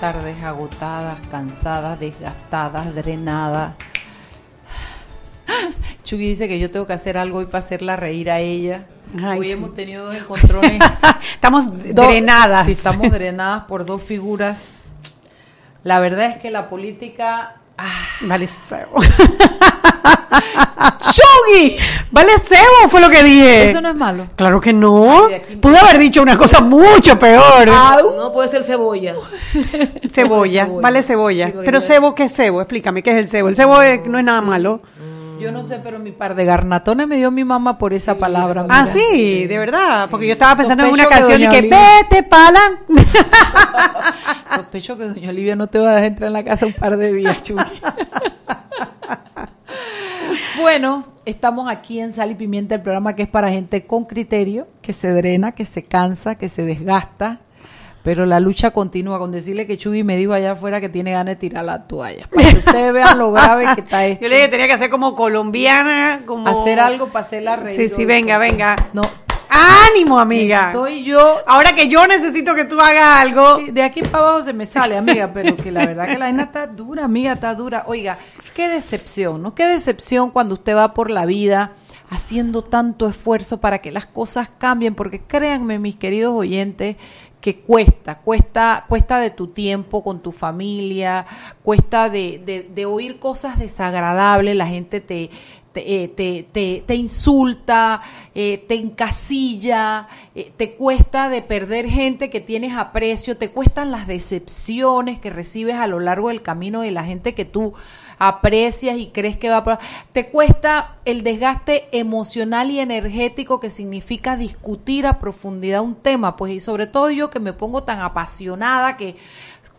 tardes agotadas, cansadas, desgastadas, drenadas. Chugui dice que yo tengo que hacer algo hoy para hacerla reír a ella. hoy hemos tenido dos encontrones. estamos drenadas. Sí, estamos drenadas por dos figuras. La verdad es que la política Vale ¡Chogui! Vale cebo fue lo que dije. Eso no es malo. Claro que no. Pude haber dicho una cosa mucho peor. no puede ser cebolla. Cebolla, vale cebolla. Pero cebo, ¿qué es cebo? Explícame, ¿qué es el cebo? El cebo no es nada malo. Yo no sé, pero mi par de garnatones me dio mi mamá por esa palabra. Ah, sí, de verdad. Porque yo estaba pensando en una canción y que vete pala. Sospecho que doña Olivia no te va a dejar entrar en la casa un par de días, Chucky. Bueno, estamos aquí en Sal y Pimienta, el programa que es para gente con criterio, que se drena, que se cansa, que se desgasta pero la lucha continúa con decirle que Chuy me dijo allá afuera que tiene ganas de tirar la toalla. Para que ustedes vean lo grave que está esto. Yo le dije tenía que hacer como colombiana, como... Hacer algo para hacer la reír. Sí, sí, venga, venga. No. ¡Ánimo, amiga! Estoy yo... Ahora que yo necesito que tú hagas algo... De aquí para abajo se me sale, amiga, pero que la verdad que la vaina está dura, amiga, está dura. Oiga, qué decepción, ¿no? Qué decepción cuando usted va por la vida haciendo tanto esfuerzo para que las cosas cambien, porque créanme, mis queridos oyentes, que cuesta, cuesta, cuesta de tu tiempo con tu familia, cuesta de, de, oír cosas desagradables, la gente te, te, eh, te, insulta, eh, te encasilla, eh, te cuesta de perder gente que tienes aprecio, te cuestan las decepciones que recibes a lo largo del camino de la gente que tú aprecias y crees que va a... Te cuesta el desgaste emocional y energético que significa discutir a profundidad un tema, pues y sobre todo yo que me pongo tan apasionada que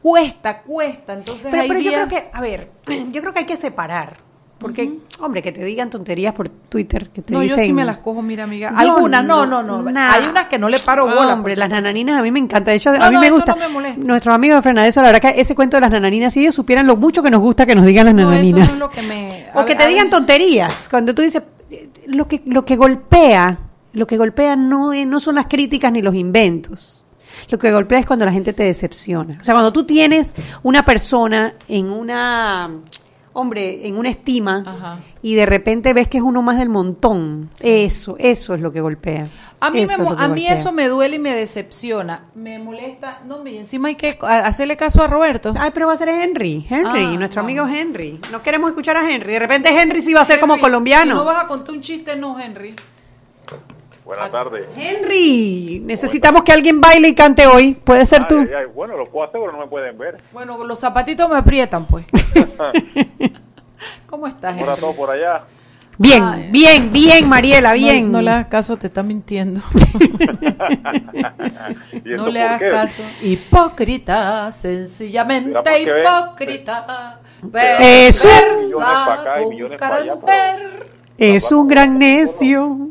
cuesta, cuesta. Entonces, pero, pero yo creo que, a ver, yo creo que hay que separar porque, hombre, que te digan tonterías por Twitter, que te no, yo sí me las cojo, mira, amiga. Algunas, no, no, no. Hay unas que no le paro bola. Hombre, las nananinas a mí me encanta. De hecho, a mí me gusta. Nuestros amigos de la verdad que ese cuento de las nananinas, si ellos supieran lo mucho que nos gusta que nos digan las nananinas. Eso es lo que me... O que te digan tonterías. Cuando tú dices, lo que, lo que golpea, lo que golpea no, no son las críticas ni los inventos. Lo que golpea es cuando la gente te decepciona. O sea, cuando tú tienes una persona en una hombre, en una estima y de repente ves que es uno más del montón. Eso, eso es lo que golpea. A mí, a mí eso me duele y me decepciona. Me molesta. No, y encima hay que hacerle caso a Roberto. Ay, pero va a ser Henry. Henry, ah, nuestro amigo Henry. No queremos escuchar a Henry. De repente Henry sí va a ser como colombiano. no vas a contar un chiste, no, Henry. Buenas tardes. Henry, necesitamos que alguien baile y cante hoy. ¿Puede ser tú? bueno, lo puedo hacer, pero no me pueden ver. Bueno, los zapatitos me aprietan, pues. ¿Cómo estás, Henry? todo por allá. Bien, bien, bien, Mariela, bien. No, le hagas caso, te está mintiendo. no le hagas caso. Hipócrita, sencillamente hipócrita. Es un gran necio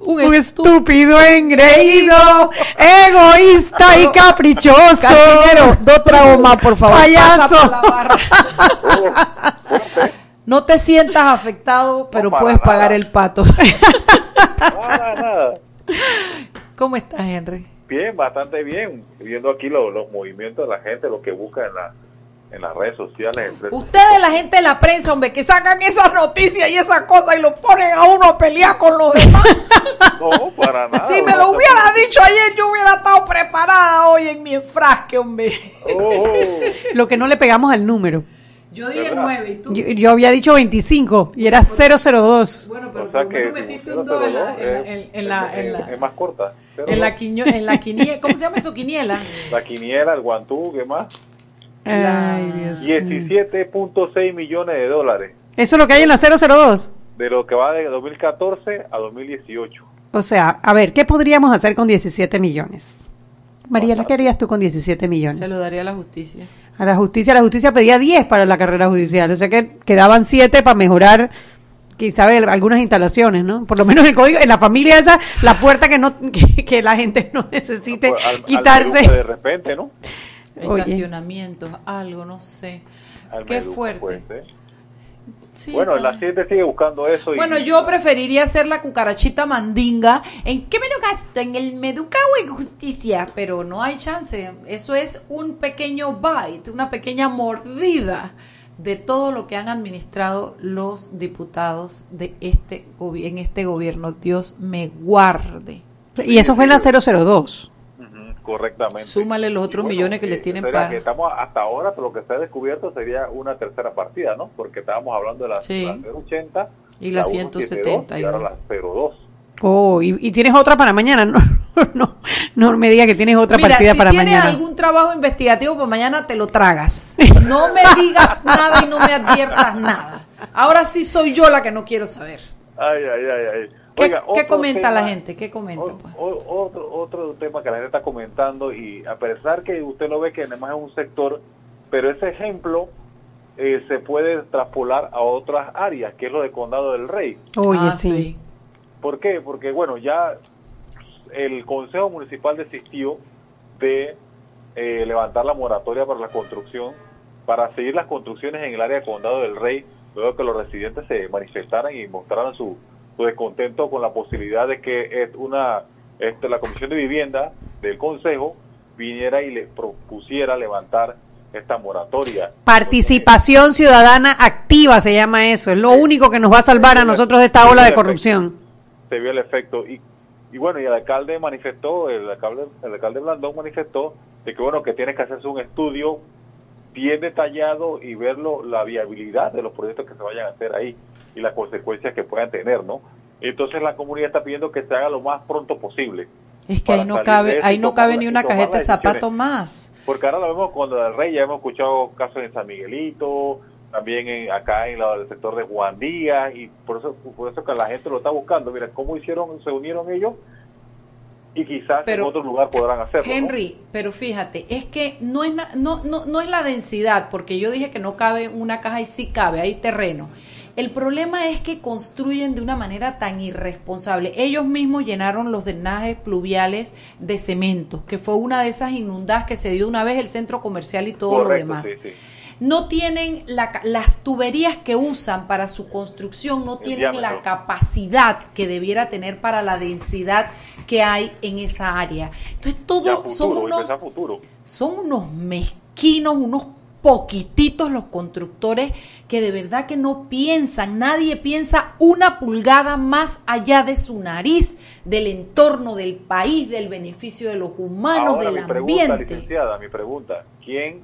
un, estúpido engreído, egoísta y caprichoso. Cartinero, dos traumas, por favor. Payaso. no te sientas afectado, pero puedes pagar el pato. Nada, nada. ¿Cómo estás, Henry? Bien, bastante bien. Viendo aquí los, los movimientos de la gente, lo que busca en la en las redes sociales. Ustedes, la gente de la prensa, hombre, que sacan esas noticias y esas cosas y lo ponen a uno a pelear con los demás. no, para nada. Si me lo hubiera dicho ayer, yo hubiera estado preparada hoy en mi enfrasque, hombre. Oh. lo que no le pegamos al número. Yo dije 9 y tú. Yo, había dicho 25 y era 002. Bueno, pero o sea que metiste un 2 en la, en, la, en, la, Es más corta. En la, en la quiniela. ¿Cómo se llama eso? Quiniela. La quiniela, el guantú, ¿qué más? 17.6 millones de dólares. ¿Eso es lo que hay en la 002? De lo que va de 2014 a 2018. O sea, a ver, ¿qué podríamos hacer con 17 millones? María, ¿qué harías tú con 17 millones? Se lo daría a la justicia. A la justicia, la justicia pedía 10 para la carrera judicial, o sea que quedaban 7 para mejorar quizá algunas instalaciones, ¿no? Por lo menos el código, en la familia esa, la puerta que no que, la gente no necesite quitarse. de repente, ¿no? Estacionamientos, algo, no sé. Qué fuerte. bueno, la gente sigue buscando eso. Bueno, yo preferiría hacer la cucarachita mandinga. ¿En qué me lo gasto? En el Meducao en justicia. Pero no hay chance. Eso es un pequeño bite, una pequeña mordida de todo lo que han administrado los diputados de este en este gobierno. Dios me guarde. Y eso fue en la 002. Correctamente. Súmale los otros millones que le tienen para. Que estamos hasta ahora, pero lo que se ha descubierto sería una tercera partida, ¿no? Porque estábamos hablando de la, 080 y la, 170 y ahora la 02. Oh, y, tienes otra para mañana, no, no, no me digas que tienes otra partida para mañana. Si tienes algún trabajo investigativo para mañana, te lo tragas. No me digas nada y no me adviertas nada. Ahora sí soy yo la que no quiero saber. Ay, ay, ay, ay. ¿Qué, comenta la gente? ¿Qué comenta? Pues? Otro, otro tema que la gente está comentando y a pesar que usted lo ve que además es un sector, pero ese ejemplo eh, se puede traspolar a otras áreas, que es lo de Condado del Rey. Oye, ah, sí. ¿Por qué? Porque, bueno, ya el Consejo Municipal desistió de eh, levantar la moratoria para la construcción, para seguir las construcciones en el área de Condado del Rey, luego que los residentes se manifestaran y mostraran su, su descontento con la posibilidad de que es una este, la Comisión de Vivienda del Consejo viniera y le propusiera levantar esta moratoria. Participación ciudadana activa se llama eso, es lo único que nos va a salvar a nosotros de esta ola de corrupción. Se vio el efecto y, y bueno, y el alcalde manifestó, el alcalde, el alcalde Blandón manifestó de que bueno, que tiene que hacerse un estudio bien detallado y verlo la viabilidad de los proyectos que se vayan a hacer ahí y las consecuencias que puedan tener, ¿no? Entonces la comunidad está pidiendo que se haga lo más pronto posible. Es que ahí no cabe, ahí no cabe ni una cajeta de zapatos más. Porque ahora lo vemos cuando el rey, ya hemos escuchado casos en San Miguelito, también en, acá en el sector de Juan Díaz, y por eso, por eso que la gente lo está buscando. Mira, cómo hicieron, se unieron ellos y quizás en otro lugar podrán hacerlo. Henry, pero fíjate, es que no es, no, no, no es la densidad, porque yo dije que no cabe una caja y sí cabe, hay terreno. El problema es que construyen de una manera tan irresponsable. Ellos mismos llenaron los drenajes pluviales de cemento, que fue una de esas inundadas que se dio una vez el centro comercial y todo lo demás. No tienen las tuberías que usan para su construcción, no tienen la capacidad que debiera tener para la densidad que hay en esa área. Entonces, todo son unos, son unos mezquinos, unos poquititos los constructores que de verdad que no piensan, nadie piensa una pulgada más allá de su nariz, del entorno, del país, del beneficio de los humanos, del mi ambiente. Pregunta, licenciada, mi pregunta, ¿quién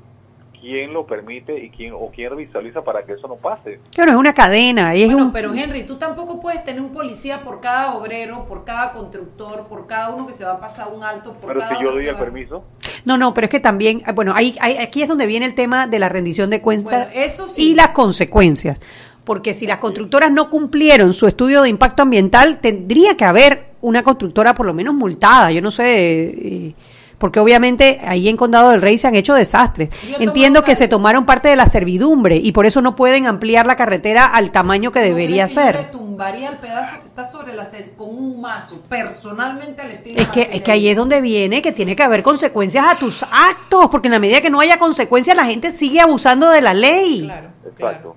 quién lo permite y quién o quién visualiza para que eso no pase. Claro, es una cadena. Y bueno, pero Henry, tú tampoco puedes tener un policía por cada obrero, por cada constructor, por cada uno que se va a pasar un alto. Por pero si yo doy el permiso. No, no, pero es que también, bueno, ahí, aquí es donde viene el tema de la rendición de cuentas y las consecuencias. Porque si las constructoras no cumplieron su estudio de impacto ambiental, tendría que haber una constructora por lo menos multada. Yo no sé. Eh, porque obviamente ahí en Condado del Rey se han hecho desastres. Entiendo que se tomaron parte de la servidumbre y por eso no pueden ampliar la carretera al tamaño que debería ser. Yo tumbaría el pedazo que está sobre la con un mazo, personalmente le Es que, es que ahí es donde viene que tiene que haber consecuencias a tus actos, porque en la medida que no haya consecuencias la gente sigue abusando de la ley. Claro, Exacto.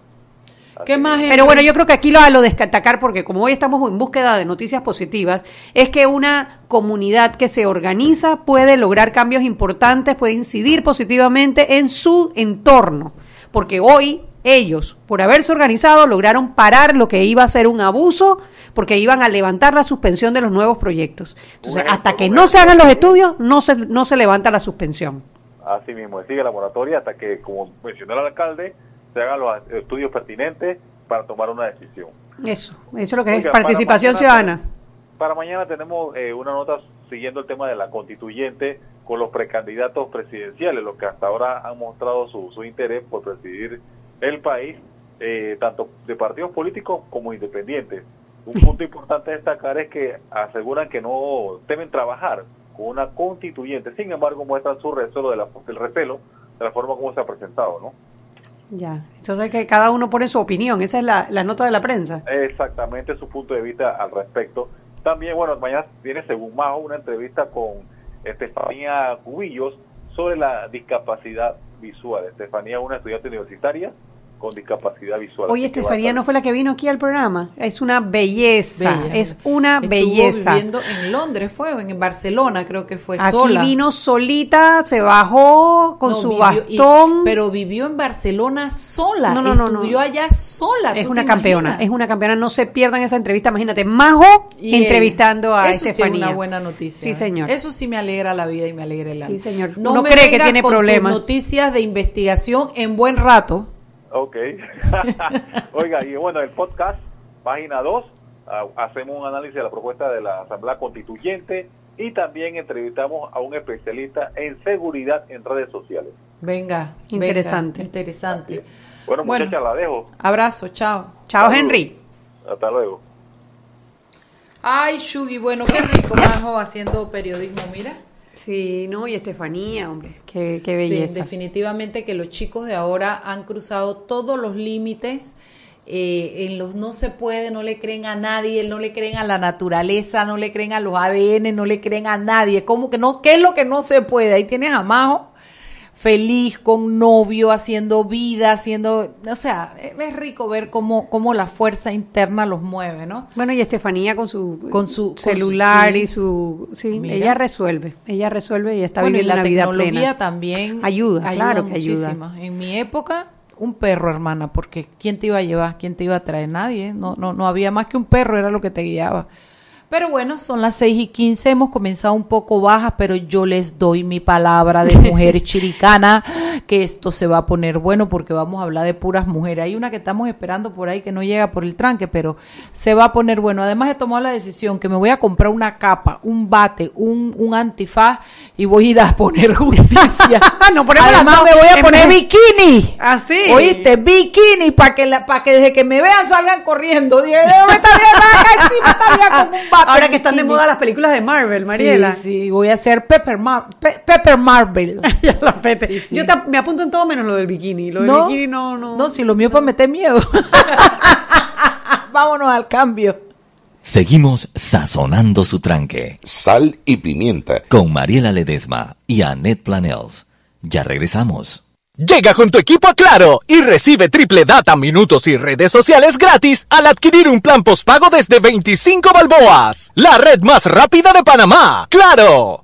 Pero bueno, yo creo que aquí lo a lo destacar, porque como hoy estamos en búsqueda de noticias positivas, es que una comunidad que se organiza puede lograr cambios importantes, puede incidir positivamente en su entorno. Porque hoy ellos, por haberse organizado, lograron parar lo que iba a ser un abuso, porque iban a levantar la suspensión de los nuevos proyectos. Entonces, hasta que no se hagan los estudios, no se, no se levanta la suspensión. Así mismo, sigue la moratoria hasta que, como mencionó el alcalde, se hagan los estudios pertinentes para tomar una decisión. Eso, eso es lo que es participación ciudadana. Para mañana tenemos eh, una nota siguiendo el tema de la constituyente con los precandidatos presidenciales, los que hasta ahora han mostrado su, su interés por presidir el país, eh, tanto de partidos políticos como independientes. Un punto importante a destacar es que aseguran que no deben trabajar con una constituyente, sin embargo muestran su recelo de la, el recelo de la forma como se ha presentado, ¿no? Ya, entonces que cada uno pone su opinión, esa es la, la nota de la prensa. Exactamente, su punto de vista al respecto. También, bueno, mañana viene según Majo una entrevista con Estefanía Cubillos sobre la discapacidad visual. Estefanía es una estudiante universitaria con discapacidad visual. Oye, Estefanía no fue la que vino aquí al programa. Es una belleza, es una Estuvo belleza. viviendo en Londres, fue en Barcelona, creo que fue aquí vino solita, se bajó con su bastón. pero vivió en Barcelona sola, no, no, no, estudió allá sola. Es una campeona, es una campeona. No se pierdan esa entrevista. Imagínate, Majo entrevistando a eso Estefanía. Sí es una buena noticia. Sí, señor. Eso sí me alegra la vida y me alegra el alma. Sí, señor. No cree que tiene problemas. noticias de investigación en buen rato Ok. Oiga, y bueno, el podcast, página 2, ah, hacemos un análisis de la propuesta de la Asamblea Constituyente y también entrevistamos a un especialista en seguridad en redes sociales. Venga, interesante. interesante. Bueno, muchachas, la dejo. Abrazo, chao. Chao, Henry. Hasta luego. Ay, Shugi, bueno, qué rico, Majo, haciendo periodismo, mira. Sí, no, y Estefanía, hombre, qué, qué belleza. Sí, definitivamente que los chicos de ahora han cruzado todos los límites. Eh, en los no se puede, no le creen a nadie, no le creen a la naturaleza, no le creen a los ADN, no le creen a nadie. ¿Cómo que no? ¿Qué es lo que no se puede? Ahí tienes a Majo feliz con novio, haciendo vida, haciendo, o sea, es rico ver cómo, cómo la fuerza interna los mueve, ¿no? Bueno, y Estefanía con su, con su celular y su, sí, ella resuelve, ella resuelve y está viviendo una vida plena. la tecnología también ayuda, claro que ayuda. En mi época un perro, hermana, porque ¿quién te iba a llevar? ¿Quién te iba a traer? Nadie. No, no, no había más que un perro, era lo que te guiaba. Pero bueno, son las 6 y 15, hemos comenzado un poco bajas, pero yo les doy mi palabra de mujer chiricana que esto se va a poner bueno porque vamos a hablar de puras mujeres. Hay una que estamos esperando por ahí que no llega por el tranque, pero se va a poner bueno. Además he tomado la decisión que me voy a comprar una capa, un bate, un, un antifaz y voy a ir a poner justicia. no Además me voy a poner bikini. Así. ¿Ah, ¿Oíste? Bikini para que, para que desde que me vean salgan corriendo. Dije, me está bien, como un bate Ahora que están de moda las películas de Marvel, Mariela. Sí, sí, voy a hacer Pepper, Pepper Marvel. Yo me apunto en todo menos lo del bikini. Lo del bikini no, no. No, si lo mío es para meter miedo. Vámonos al cambio. Seguimos sazonando su tranque. Sal y pimienta. Con Mariela Ledesma y Annette Planels. Ya regresamos. Llega con tu equipo a Claro y recibe triple data, minutos y redes sociales gratis al adquirir un plan postpago desde 25 balboas. La red más rápida de Panamá. ¡Claro!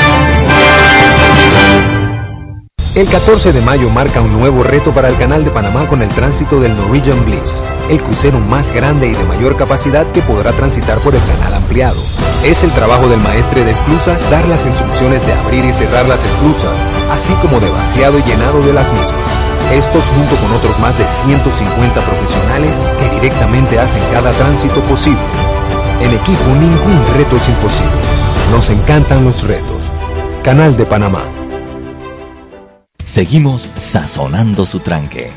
El 14 de mayo marca un nuevo reto para el Canal de Panamá con el tránsito del Norwegian Bliss, el crucero más grande y de mayor capacidad que podrá transitar por el canal ampliado. Es el trabajo del maestre de esclusas dar las instrucciones de abrir y cerrar las esclusas, así como de vaciado y llenado de las mismas. Estos junto con otros más de 150 profesionales que directamente hacen cada tránsito posible. En equipo ningún reto es imposible. Nos encantan los retos. Canal de Panamá. Seguimos sazonando su tranque.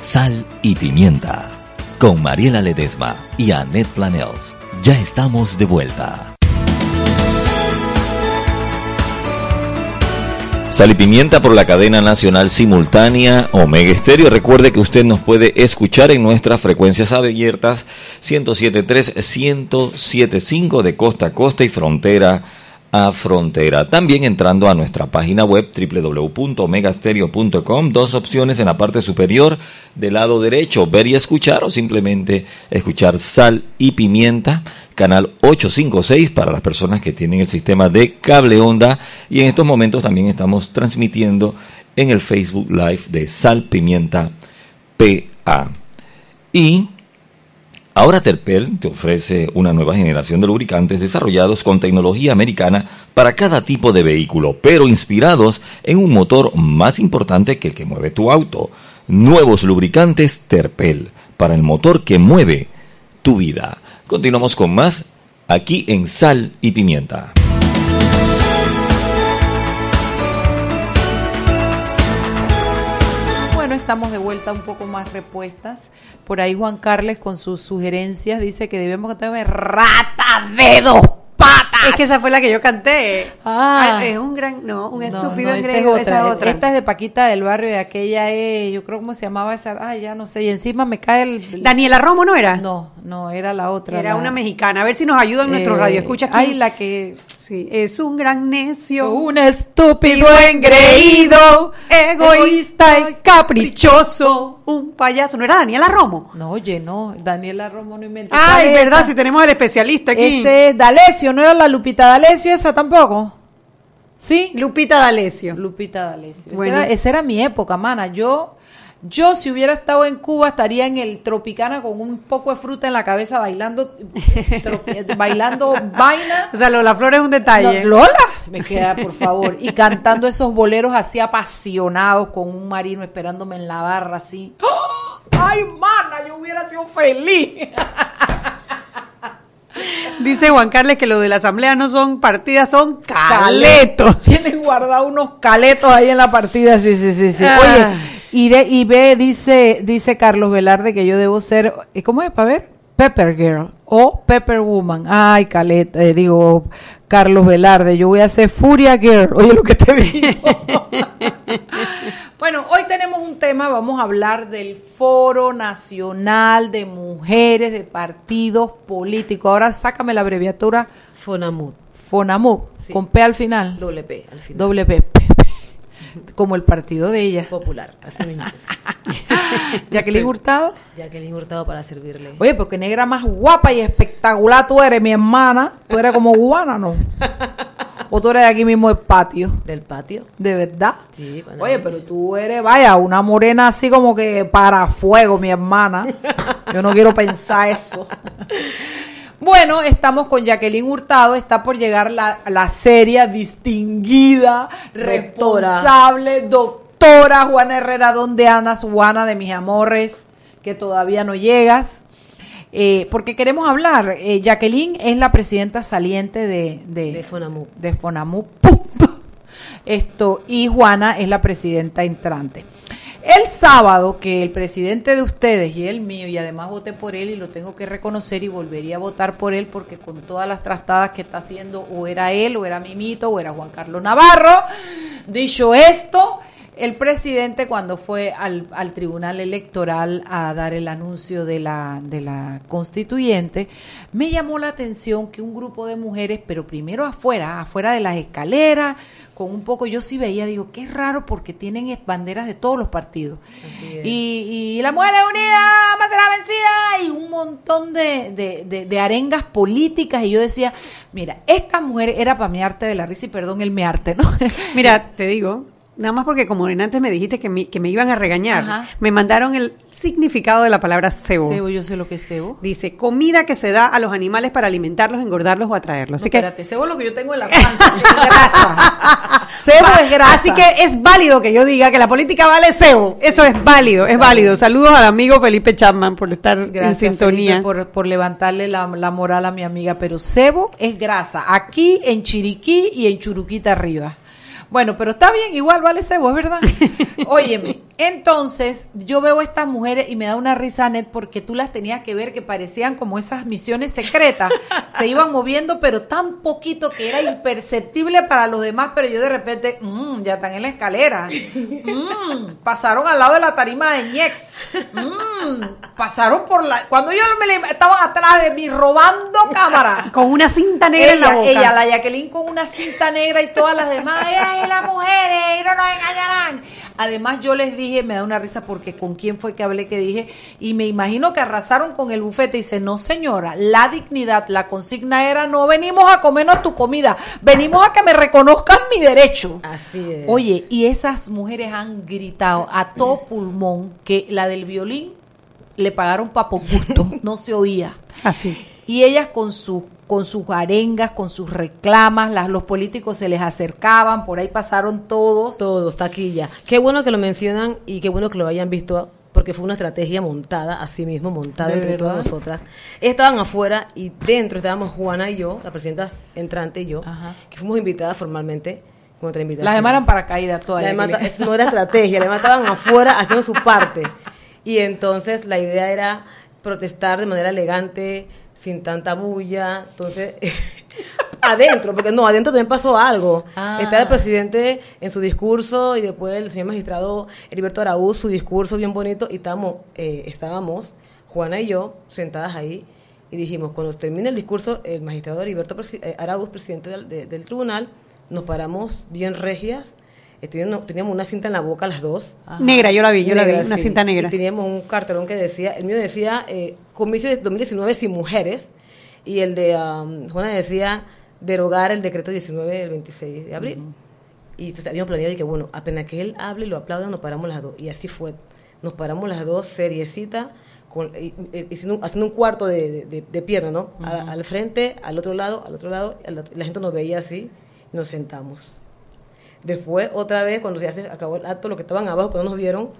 Sal y pimienta. Con Mariela Ledesma y Annette Planels. Ya estamos de vuelta. Sal y Pimienta por la cadena nacional simultánea Omega Estéreo. Recuerde que usted nos puede escuchar en nuestras frecuencias abiertas 107.3, 107.5 de costa a costa y frontera a frontera. También entrando a nuestra página web www.omegastereo.com, dos opciones en la parte superior del lado derecho, ver y escuchar o simplemente escuchar sal y pimienta, canal 856 para las personas que tienen el sistema de cable onda y en estos momentos también estamos transmitiendo en el Facebook Live de Sal Pimienta PA. Y ahora Terpel te ofrece una nueva generación de lubricantes desarrollados con tecnología americana para cada tipo de vehículo, pero inspirados en un motor más importante que el que mueve tu auto. Nuevos lubricantes Terpel para el motor que mueve tu vida. Continuamos con más aquí en Sal y Pimienta. Estamos de vuelta un poco más repuestas. Por ahí Juan Carles con sus sugerencias dice que debemos tener rata de dos es que esa fue la que yo canté. Ah, es un gran, no, un estúpido engreído. Esa, es otra. Esta es de Paquita del Barrio y aquella es, yo creo cómo se llamaba esa, ah, ya no sé, y encima me cae el... Daniela Romo, ¿no era? No, no, era la otra. Era una mexicana. A ver si nos ayuda en nuestro eh, radio. Escucha aquí. Ay, la que Sí, es un gran necio, un estúpido engreído, egoísta y caprichoso, un payaso. ¿No era Daniela Romo? No, oye, no, Daniela Romo no inventó. Ay, verdad, si tenemos al especialista aquí. Ese es D'Alessio, ¿no era la Lupita D'Alessio esa tampoco? ¿Sí? Lupita D'Alessio. Lupita D'Alessio. Bueno. esa era mi época, mana. Yo yo, si hubiera estado en Cuba, estaría en el Tropicana con un poco de fruta en la cabeza bailando, bailando vaina. O sea, Lola Flores es un detalle. Lola, me queda, por favor. Y cantando esos boleros así apasionados con un marino esperándome en la barra así. ¡Oh! ¡Ay, mana! Yo hubiera sido feliz. Dice Juan Carles que lo de la asamblea no son partidas, son caletos. Tienen guardado unos caletos ahí en la partida, sí, sí, sí, sí. Ah. Oye, y, de, y ve, dice, dice Carlos Velarde que yo debo ser, ¿cómo es para ver? Pepper Girl o Pepper Woman. Ay, Caleta, eh, digo, Carlos Velarde, yo voy a ser Furia Girl. Oye lo que te digo. bueno, hoy tenemos un tema, vamos a hablar del Foro Nacional de Mujeres de Partidos Políticos. Ahora sácame la abreviatura. FONAMUD. FONAMUD, con P al final. Doble P al final. Doble P como el partido de ella. Popular, así mismo Jacqueline Hurtado. Jacqueline Hurtado para servirle. Oye, porque negra más guapa y espectacular tú eres, mi hermana. Tú eres como cubana, ¿no? ¿O tú eres de aquí mismo del patio? ¿Del patio? ¿De verdad? Sí. Oye, pero tú eres, vaya, una morena así como que para fuego, mi hermana. Yo no quiero pensar eso. Bueno, estamos con Jacqueline Hurtado, está por llegar la, la seria, distinguida, responsable, doctora Juana Herrera, donde andas, Juana de mis amores, que todavía no llegas. Eh, porque queremos hablar, eh, Jacqueline es la presidenta saliente de, de, de Fonamu. De Fonamu. Esto, y Juana es la presidenta entrante. El sábado que el presidente de ustedes y el mío, y además voté por él y lo tengo que reconocer y volvería a votar por él porque con todas las trastadas que está haciendo, o era él, o era Mimito, o era Juan Carlos Navarro. Dicho esto, el presidente cuando fue al, al, tribunal electoral a dar el anuncio de la, de la constituyente, me llamó la atención que un grupo de mujeres, pero primero afuera, afuera de las escaleras, con un poco, yo sí veía, digo, qué raro porque tienen banderas de todos los partidos. Y, y, la mujer unida, más será vencida, y un montón de, de, de, arengas políticas. Y yo decía, mira, esta mujer era para mi arte de la risa y perdón el mi arte, ¿no? Mira, te digo, Nada más porque como antes me dijiste que me, que me iban a regañar, me mandaron el significado de la palabra cebo. Cebo, yo sé lo que es cebo. Dice, comida que se da a los animales para alimentarlos, engordarlos o atraerlos. Así espérate, cebo es lo que yo tengo en la panza, es grasa. cebo es grasa. Así que es válido que yo diga que la política vale cebo. Eso es válido, es válido. Saludos al amigo Felipe Chapman por estar en sintonía. por, por levantarle la, la moral a mi amiga, pero cebo es grasa. Aquí en Chiriquí y en Churuquita arriba. Bueno, pero está bien, igual vale cebo, es verdad. Óyeme, entonces yo veo a estas mujeres y me da una risa, Net, porque tú las tenías que ver que parecían como esas misiones secretas. Se iban moviendo, pero tan poquito que era imperceptible para los demás, pero yo de repente, mmm, ya están en la escalera. Mmm, pasaron al lado de la tarima de Ñex. Mmm, pasaron por la... Cuando yo me estaban atrás de mí robando cámara. Con una cinta negra en la boca. Ella, la Jacqueline con una cinta negra y todas las demás las mujeres, y no nos engañarán. Además, yo les dije, me da una risa porque con quién fue que hablé que dije, y me imagino que arrasaron con el bufete. Y dice, no señora, la dignidad, la consigna era, no venimos a comernos tu comida, venimos a que me reconozcan mi derecho. Así es. Oye, y esas mujeres han gritado a todo pulmón que la del violín le pagaron papo gusto, no se oía. Así. Y ellas con sus con sus arengas, con sus reclamas, las, los políticos se les acercaban, por ahí pasaron todos. Todos, taquilla. Qué bueno que lo mencionan y qué bueno que lo hayan visto porque fue una estrategia montada, así mismo montada entre todas nosotras. Estaban afuera y dentro estábamos Juana y yo, la presidenta entrante y yo, que fuimos invitadas formalmente con otra invitación. Las eran paracaídas todas. no era estrategia, las demás estaban afuera haciendo su parte. Y entonces la idea era protestar de manera elegante, sin tanta bulla. Entonces, adentro, porque no, adentro también pasó algo. Ah. Está el presidente en su discurso y después el señor magistrado Heriberto Araúz, su discurso bien bonito, y estábamos, eh, estábamos, Juana y yo, sentadas ahí, y dijimos, cuando termine el discurso, el magistrado Heriberto eh, Araúz, presidente del, tribunal, nos paramos bien regias, teníamos, una cinta en la boca las dos. Negra, yo la vi, yo la vi, una cinta negra. Y teníamos un cartelón que decía, el mío decía, eh, comicio de 2019 sin mujeres, y el de um, Juana decía, derogar el decreto 19 del 26 de abril. Y entonces habíamos planeado y que, bueno, apenas que él hable y lo aplaudan, nos paramos las dos. Y así fue. Nos paramos las dos, seriecita, con, haciendo, un cuarto de, de, pierna, ¿no? al frente, al otro lado, al otro lado. La, gente nos veía así y nos sentamos. Después, otra vez, cuando se hace, acabó el acto, los que estaban abajo, cuando nos vieron,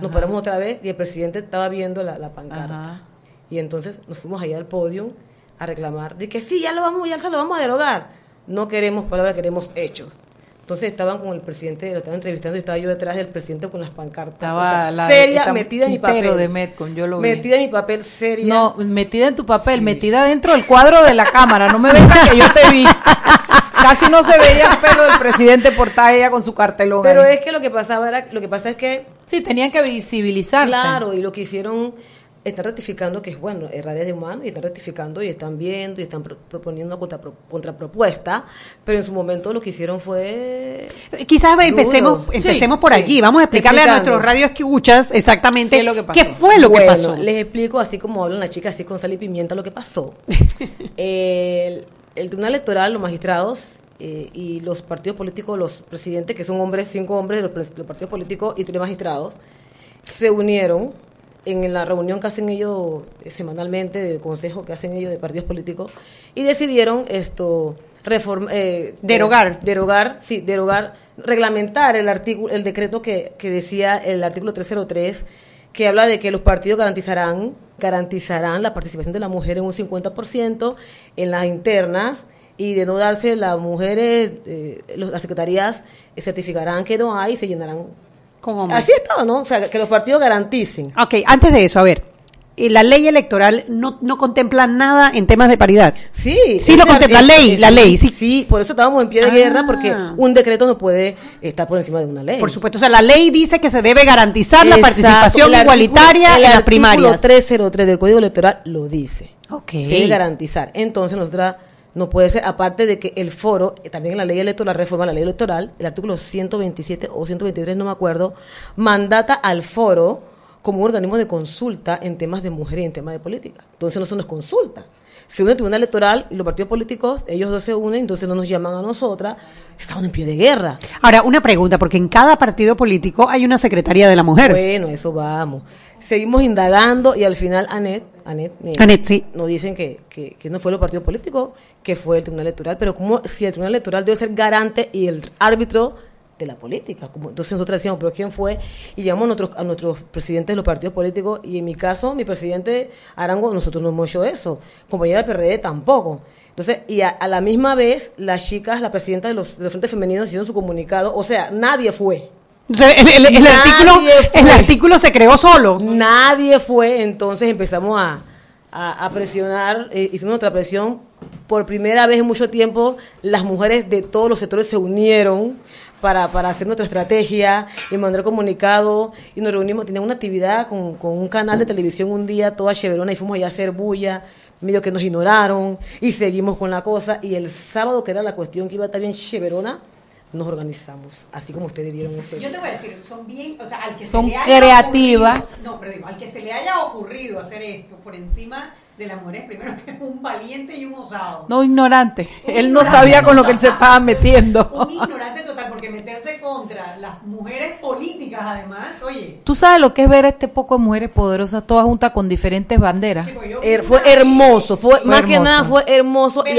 nos paramos otra vez y el presidente estaba viendo la, pancarta. Y entonces nos fuimos allá al podio a reclamar de que sí, ya lo vamos, ya lo vamos a derogar. No queremos palabras, queremos hechos. Entonces estaban con el presidente, lo estaban entrevistando y estaba yo detrás del presidente con las pancartas. Estaba la seria, metida en mi papel. de Metcon, yo lo metida en mi papel, seria. No, metida en tu papel, metida dentro del cuadro de la cámara. No me vengas que yo te vi. Casi no se veía el pelo del presidente por ella con su cartelón. Pero es que lo que pasaba era, lo que pasa es que... Sí, tenían que visibilizarse. Claro, y lo que hicieron están ratificando que es bueno, errores de humano y están ratificando y están viendo y están proponiendo contra, contrapropuesta, pero en su momento lo que hicieron fue quizás empecemos empecemos por allí, vamos a explicarle a nuestros radios que escuchas exactamente ¿Qué, fue lo que pasó. Les explico así como hablan las chicas así con sal y pimienta lo que pasó. el, Tribunal Electoral, los magistrados eh, y los partidos políticos, los presidentes que son hombres, cinco hombres de los, los partidos políticos y tres magistrados se unieron en la reunión que hacen ellos eh, semanalmente, del consejo que hacen ellos de partidos políticos, y decidieron esto, eh, derogar. derogar, sí, derogar, reglamentar el artículo, el decreto que, que decía el artículo 303, que habla de que los partidos garantizarán, garantizarán la participación de la mujer en un 50% en las internas, y de no darse las mujeres, eh, las secretarías certificarán que no hay y se llenarán Así está, ¿no? O sea, que los partidos garanticen. Ok, antes de eso, a ver, eh, la ley electoral no, no contempla nada en temas de paridad. Sí, sí lo contempla, la ley, la ley, sí. Sí, por eso estábamos en pie de guerra, porque ah. un decreto no puede estar por encima de una ley. Por supuesto, o sea, la ley dice que se debe garantizar la participación igualitaria en las primarias. El 303 del Código Electoral lo dice. Ok. Se debe garantizar. Entonces, nosotros no puede ser, aparte de que el foro, eh, también en la ley electoral, reforma la ley electoral, el artículo 127 o 123, no me acuerdo, mandata al foro como un organismo de consulta en temas de mujer y en temas de política. Entonces no se nos consulta. Se une el Tribunal Electoral y los partidos políticos, ellos dos se unen, entonces no nos llaman a nosotras, estamos en pie de guerra. Ahora, una pregunta, porque en cada partido político hay una secretaría de la mujer. Bueno, eso vamos. Seguimos indagando y al final Anet, Anet, Anet sí. nos dicen que, que, que no fue los partidos políticos, que fue el Tribunal Electoral, pero como si el Tribunal Electoral debe ser garante y el árbitro de la política. Como, entonces nosotros decíamos, pero ¿quién fue? Y llamamos a nuestros, a nuestros presidentes de los partidos políticos y en mi caso, mi presidente Arango, nosotros no hemos hecho eso. Compañera del PRD tampoco. Entonces, y a, la misma vez, las chicas, la presidenta de los, de los frentes femeninos hicieron su comunicado, o sea, nadie fue. El, artículo, el artículo se creó solo. Nadie fue, entonces empezamos a, a, presionar, eh, hicimos otra presión. Por primera vez en mucho tiempo, las mujeres de todos los sectores se unieron para, para hacer nuestra estrategia y mandar comunicado. Y nos reunimos, teníamos una actividad con, con un canal de televisión un día, toda cheverona, y fuimos allá a hacer bulla medio que nos ignoraron y seguimos con la cosa. Y el sábado, que era la cuestión que iba a estar bien cheverona, nos organizamos, así como ustedes vieron ese. Yo te voy a decir, son bien, o sea, al que son se le haya creativas. no, pero digo, al que se le haya ocurrido hacer esto por encima de las mujeres, primero que es un valiente y un osado. No ignorante. él no sabía con lo que él se estaba metiendo. Un ignorante total, porque meterse contra las mujeres políticas, además, oye. Tú sabes lo que es ver a este poco de mujeres poderosas todas juntas con diferentes banderas. Pues fue hermoso, fue, más que nada fue hermoso. Y,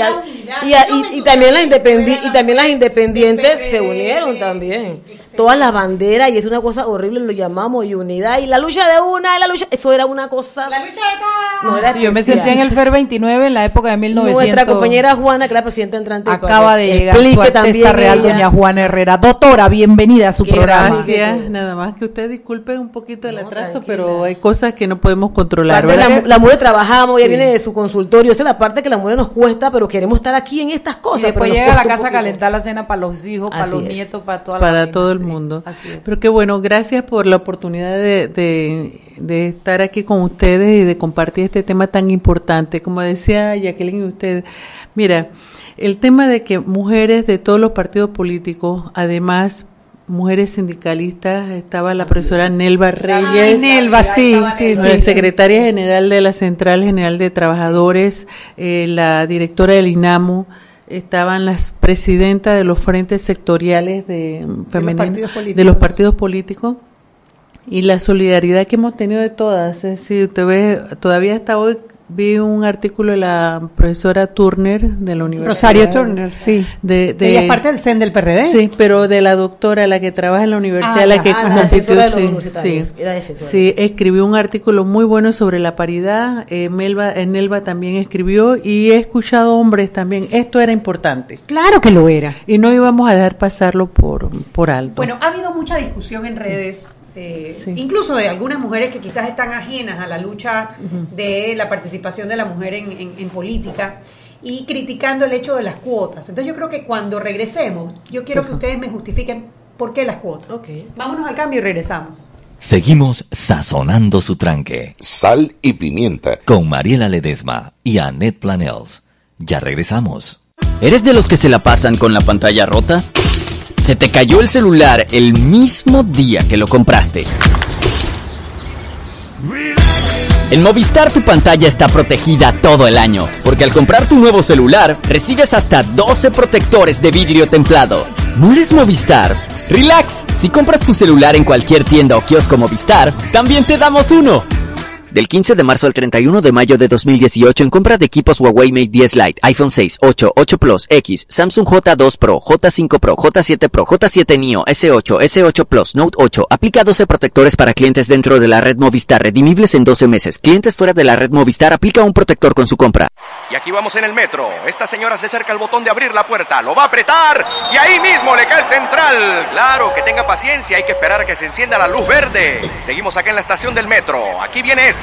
y, también las independientes, y también las independientes se unieron también. Todas las banderas, y es una cosa horrible, lo llamamos y unidad. Y la lucha de una, la lucha, eso era una cosa. La lucha de no, yo me sentía en el FER 29 en la época de 1900. Nuestra compañera Juana, que era presidenta entrante. Acaba de llegar su Alteza Real, doña Juana Herrera. Doctora, bienvenida a su programa. Gracias, nada más que usted disculpe un poquito el atraso, pero hay cosas que no podemos controlar. La, la, mujer trabajamos, ya viene de su consultorio. Esa es la parte que la mujer nos cuesta, pero queremos estar aquí en estas cosas. Y después llega a la casa a calentar la cena para los hijos, para los nietos, para toda la Para todo el mundo. Pero qué bueno, gracias por la oportunidad de, de, de estar aquí con ustedes y de compartir este tema tan importante. Como decía Jacqueline y usted, mira, el tema de que mujeres de todos los partidos políticos, además mujeres sindicalistas, estaba la profesora Nelva Reyes, Nelva, sí, sí, sí, secretaria general de la Central General de Trabajadores, eh, la directora del INAMU, estaban las presidentas de los frentes sectoriales de, de los partidos políticos y la solidaridad que hemos tenido de todas. Es decir, usted ve, todavía hasta hoy vi un artículo de la profesora Turner de la Universidad. Rosario Turner, sí. De, Ella es parte del CEN del PRD. Sí, pero de la doctora, la que trabaja en la universidad, ah, la que ah, sí, sí, sí, escribió un artículo muy bueno sobre la paridad. Eh, Melba, eh, Nelva también escribió y he escuchado hombres también. Esto era importante. Claro que lo era. Y no íbamos a dejar pasarlo por, por alto. Bueno, ha habido mucha discusión en redes incluso de algunas mujeres que quizás están ajenas a la lucha de la participación de la mujer en, política y criticando el hecho de las cuotas. Entonces yo creo que cuando regresemos, yo quiero que ustedes me justifiquen por qué las cuotas. Vámonos al cambio y regresamos. Seguimos sazonando su tranque. Sal y pimienta. Con Mariela Ledesma y Annette Planels. Ya regresamos. ¿Eres de los que se la pasan con la pantalla rota? Se te cayó el celular el mismo día que lo compraste. En Movistar tu pantalla está protegida todo el año, porque al comprar tu nuevo celular recibes hasta 12 protectores de vidrio templado. ¿No Movistar? Relax, si compras tu celular en cualquier tienda o kiosco Movistar, también te damos uno. Del 15 de marzo al 31 de mayo de 2018 en compra de equipos Huawei Mate 10 Lite, iPhone 6, 8, 8 Plus, X, Samsung J2 Pro, J5 Pro, J7 Pro, J7 Neo, S8, S8 Plus, Note 8. Aplica 12 protectores para clientes dentro de la red Movistar, redimibles en 12 meses. Clientes fuera de la red Movistar aplica un protector con su compra. Y aquí vamos en el metro. Esta señora se acerca al botón de abrir la puerta, lo va a apretar y ahí mismo le cae el central. Claro, que tenga paciencia, hay que esperar a que se encienda la luz verde. Seguimos acá en la estación del metro. Aquí viene este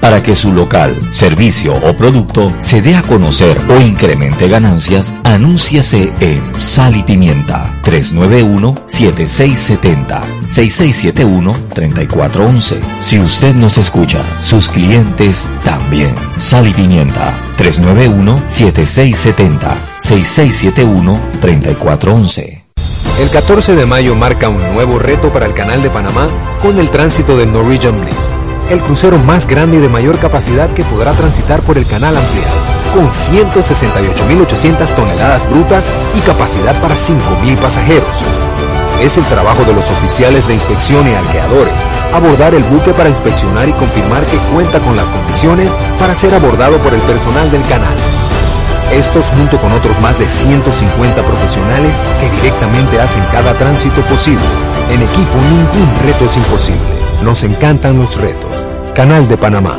Para que su local, servicio o producto se dé a conocer o incremente ganancias, anúnciase en Sal y Pimienta 391-7670-6671-3411. Si usted nos escucha, sus clientes también. Sal y Pimienta 391-7670-6671-3411. El 14 de mayo marca un nuevo reto para el Canal de Panamá con el tránsito del Norwegian Bliss el crucero más grande y de mayor capacidad que podrá transitar por el canal ampliado, con 168.800 toneladas brutas y capacidad para 5.000 pasajeros. Es el trabajo de los oficiales de inspección y arqueadores abordar el buque para inspeccionar y confirmar que cuenta con las condiciones para ser abordado por el personal del canal. Estos junto con otros más de 150 profesionales que directamente hacen cada tránsito posible. En equipo ningún reto es imposible. Nos encantan los retos. Canal de Panamá.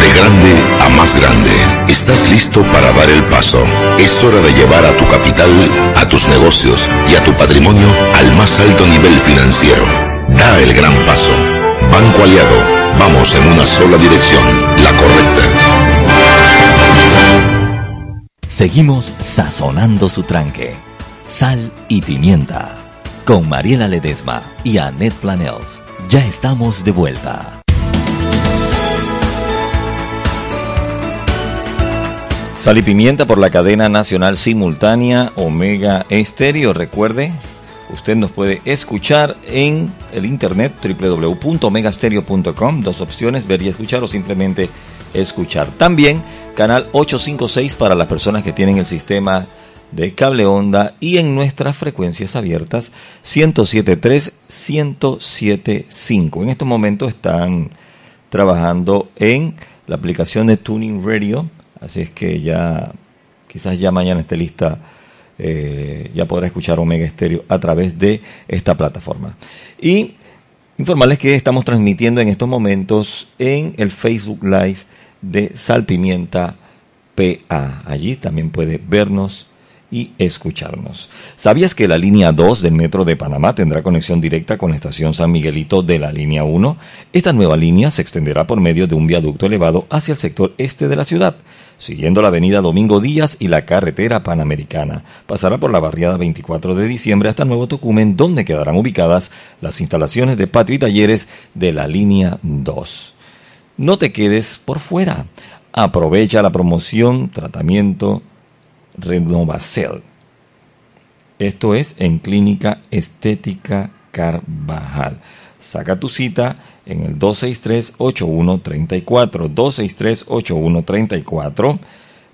De grande a más grande. Estás listo para dar el paso. Es hora de llevar a tu capital, a tus negocios y a tu patrimonio al más alto nivel financiero. Da el gran paso. Banco Aliado. Vamos en una sola dirección, la correcta. Seguimos sazonando su tranque. Sal y Pimienta, con Mariela Ledesma y Annette Planels. Ya estamos de vuelta. Sal y Pimienta por la cadena nacional simultánea Omega Estéreo. Recuerde, usted nos puede escuchar en el internet www.omegastereo.com. Dos opciones, ver y escuchar o simplemente escuchar. También canal 856 para las personas que tienen el sistema de cable onda y en nuestras frecuencias abiertas 107.3, 107.5. En estos momentos están trabajando en la aplicación de Tuning Radio Así es que ya, quizás ya mañana esté lista, eh, ya podrá escuchar Omega Estéreo a través de esta plataforma. Y informarles que estamos transmitiendo en estos momentos en el Facebook Live de Salpimienta PA. Allí también puede vernos y escucharnos. ¿Sabías que la línea 2 del Metro de Panamá tendrá conexión directa con la estación San Miguelito de la línea 1? Esta nueva línea se extenderá por medio de un viaducto elevado hacia el sector este de la ciudad siguiendo la avenida Domingo Díaz y la carretera panamericana. Pasará por la barriada 24 de diciembre hasta Nuevo Tocumen, donde quedarán ubicadas las instalaciones de patio y talleres de la línea 2. No te quedes por fuera. Aprovecha la promoción Tratamiento Renovacel. Esto es en Clínica Estética Carvajal. Saca tu cita en el 263-8134, 263-8134,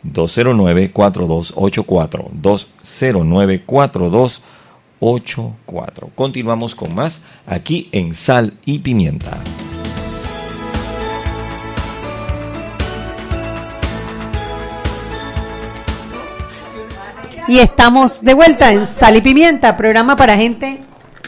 209-4284, 209-4284. Continuamos con más aquí en Sal y Pimienta. Y estamos de vuelta en Sal y Pimienta, programa para gente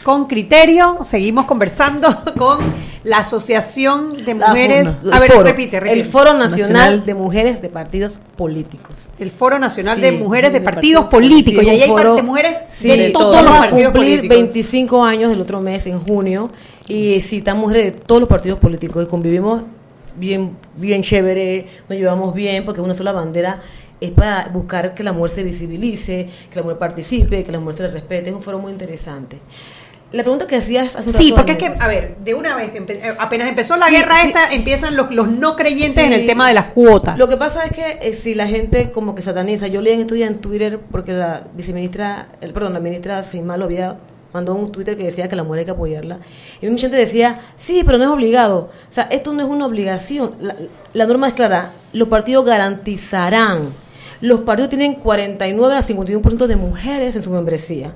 con criterio. Seguimos conversando con la Asociación de Mujeres. a ver, repite, repite, El Foro Nacional, de Mujeres de Partidos Políticos. El Foro Nacional de Mujeres de, Partidos, Políticos. y ahí hay de mujeres de, todos los partidos cumplir 25 años el otro mes, en junio. Y sí, estamos mujeres de todos los partidos políticos y convivimos bien, bien chévere, nos llevamos bien, porque una sola bandera es para buscar que la mujer se visibilice, que la mujer participe, que la mujer se le respete. Es un foro muy interesante. La pregunta que hacías hace Sí, porque es que, a ver, de una vez, eh, apenas empezó la guerra esta, empiezan los, no creyentes en el tema de las cuotas. Lo que pasa es que eh, si la gente como que sataniza, yo leí en estos días en Twitter, porque la viceministra, el, perdón, la ministra sin malo había mandó un Twitter que decía que la mujer hay que apoyarla. Y mucha gente decía, sí, pero no es obligado. O sea, esto no es una obligación. La, la norma es clara, los partidos garantizarán. Los partidos tienen 49 a 51% de mujeres en su membresía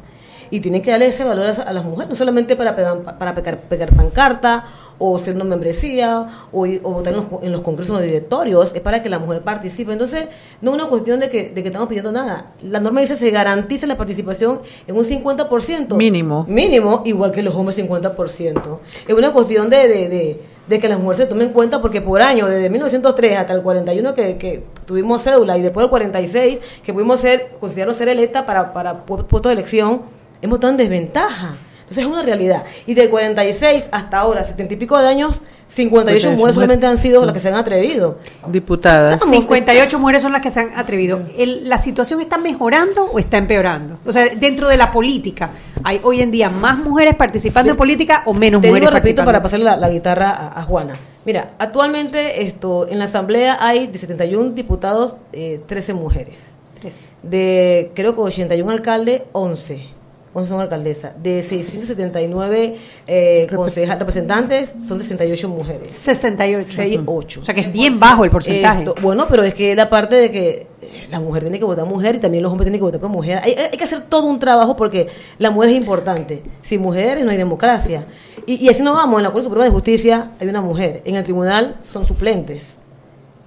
y tienen que darle ese valor a, las mujeres, no solamente para pegar, para pegar, pegar pancarta o ser una membresía o, votar en los, congresos, en los directorios, es para que la mujer participe. Entonces, no es una cuestión de que, de que estamos pidiendo nada. La norma dice se garantiza la participación en un 50%. Mínimo. Mínimo, igual que los hombres 50%. Es una cuestión de, de, de que las mujeres se tomen en cuenta porque por año, desde 1903 hasta el 41 que, que tuvimos cédula y después del 46 que pudimos ser, considerarnos ser electa para, para puestos de elección, hemos estado en desventaja. Entonces es una realidad. Y del 46 hasta ahora, 70 y pico de años, 58 mujeres solamente han sido las que se han atrevido. Diputadas. 58 mujeres son las que se han atrevido. ¿La situación está mejorando o está empeorando? O sea, dentro de la política, ¿hay hoy en día más mujeres participando en política o menos te mujeres digo, repito, para pasarle la, guitarra a, Juana. Mira, actualmente esto en la Asamblea hay de 71 diputados, 13 eh, mujeres. 13. De, creo que 81 alcaldes, 11 son alcaldesa. De 679 eh, representantes, son 68 mujeres. 68. 68. O sea que es bien bajo el porcentaje. bueno, pero es que la parte de que eh, la mujer tiene que votar mujer y también los hombres tienen que votar por mujer. Hay, que hacer todo un trabajo porque la mujer es importante. Sin mujeres no hay democracia. Y, así no vamos. En la Corte Suprema de Justicia hay una mujer. En el tribunal son suplentes.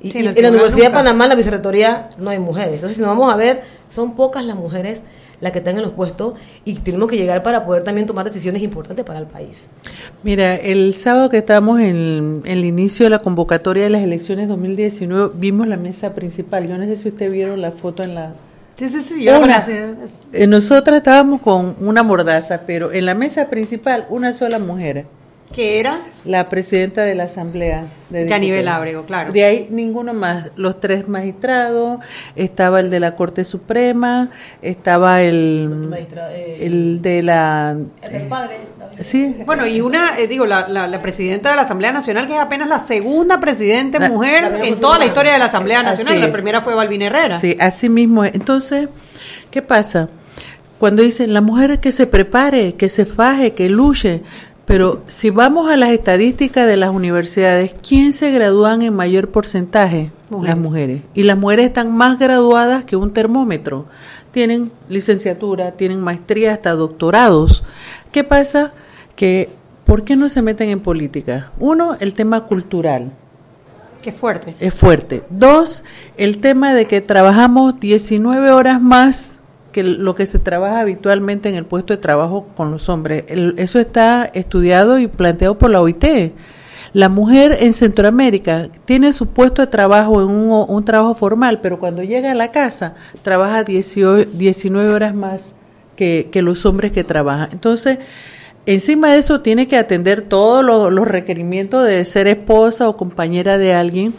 Y, en, la Universidad de Panamá, la vicerrectoría, no hay mujeres. Entonces, si nos vamos a ver, son pocas las mujeres la que están en los puestos y tenemos que llegar para poder también tomar decisiones importantes para el país. Mira, el sábado que estábamos en, el inicio de la convocatoria de las elecciones 2019 vimos la mesa principal. Yo no sé si ustedes vieron la foto en la... Sí, sí, sí, yo eh, Nosotras estábamos con una mordaza, pero en la mesa principal una sola mujer. Que era la presidenta de la Asamblea de nivel Ábrego, claro. De ahí ninguno más, los tres magistrados, estaba el de la Corte Suprema, estaba el, eh, el de la... El padre. Sí. Bueno, y una, eh, digo, la, la, presidenta de la Asamblea Nacional, que es apenas la segunda presidente mujer en toda la historia de la Asamblea Nacional. La primera fue Balvin Herrera. Sí, así mismo. Entonces, ¿qué pasa? Cuando dicen la mujer que se prepare, que se faje, que luche, pero si vamos a las estadísticas de las universidades, ¿quién se gradúan en mayor porcentaje? Las mujeres. Y las mujeres están más graduadas que un termómetro. Tienen licenciatura, tienen maestría, hasta doctorados. ¿Qué pasa? Que, ¿por qué no se meten en política? Uno, el tema cultural. Es fuerte. Es fuerte. Dos, el tema de que trabajamos 19 horas más que lo que se trabaja habitualmente en el puesto de trabajo con los hombres. eso está estudiado y planteado por la OIT. La mujer en Centroamérica tiene su puesto de trabajo en un, trabajo formal, pero cuando llega a la casa trabaja 19 horas más que, los hombres que trabajan. Entonces, encima de eso tiene que atender todos los requerimientos de ser esposa o compañera de alguien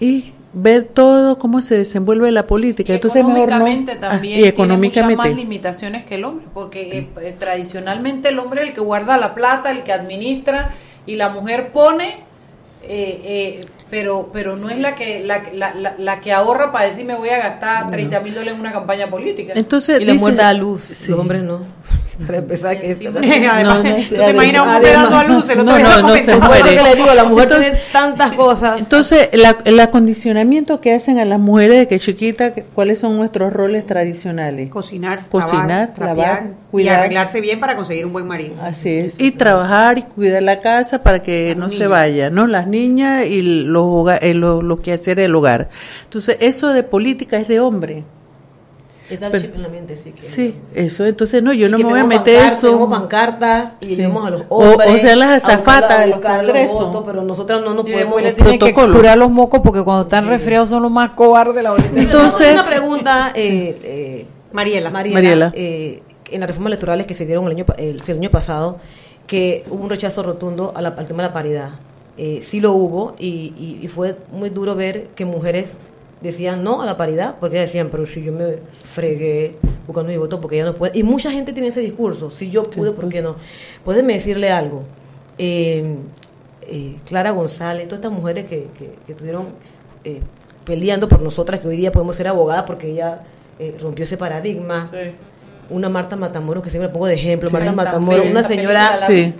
y ver todo cómo se desenvuelve la política. Entonces, económicamente ah, también y económicamente. tiene muchas más limitaciones que el hombre, porque eh, eh, tradicionalmente el hombre es el que guarda la plata, el que administra, y la mujer pone, eh, pero pero no es la que la, la, la, que ahorra para decir me voy a gastar 30 mil dólares en una campaña política. Entonces, y le muerda a luz, los hombres no. para empezar que sí, además, no, ¿tú te imaginas un hombre dando a luz el otro no, no, no, se eso que le digo la mujer entonces, tiene tantas cosas. entonces la, el acondicionamiento que hacen a las mujeres de que chiquita cuáles son nuestros roles tradicionales cocinar cocinar lavar, lavar cuidar. y arreglarse bien para conseguir un buen marido. Así es. Y trabajar y cuidar la casa para que no se vaya no las niñas y los eh, lo, lo que hacer el hogar. Entonces eso de política es de hombre Está el chip en la mente, sí. Que sí, eso, entonces no, yo no me voy a meter eso. Tenemos pancartas y sí. a los hombres. O, sea, las azafatas de los congresos. pero nosotros no nos podemos... Le tienen que curar los mocos porque cuando están resfriados son los más cobardes de la bolita. Entonces... Una pregunta, eh, eh, Mariela. Mariela, Eh, en las reformas electorales que se dieron el año, el, el año pasado, que hubo un rechazo rotundo a la, al tema de la paridad. Eh, sí lo hubo y, y, y fue muy duro ver que mujeres decían no a la paridad, porque decían, pero si yo me fregué buscando mi voto, porque ya no puede. Y mucha gente tiene ese discurso, si yo pude, ¿por qué no? Pueden decirle algo. Eh, eh, Clara González, todas estas mujeres que, que, estuvieron eh, peleando por nosotras, que hoy día podemos ser abogadas porque ella rompió ese paradigma. Una Marta Matamoros, que siempre pongo de ejemplo, Marta Matamoros, una señora, sí,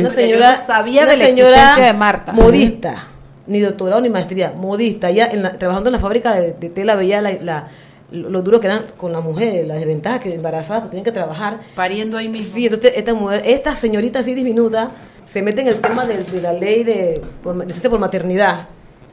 una señora, sabía de la existencia de Marta. modista ni doctorado ni maestría, modista, ya trabajando en la fábrica de, tela veía la, lo duro que eran con las mujeres, las desventajas que embarazadas tenían que trabajar. Pariendo ahí mismo. Sí, entonces esta mujer, esta señorita así diminuta, se mete en el tema de, la ley de, por, por maternidad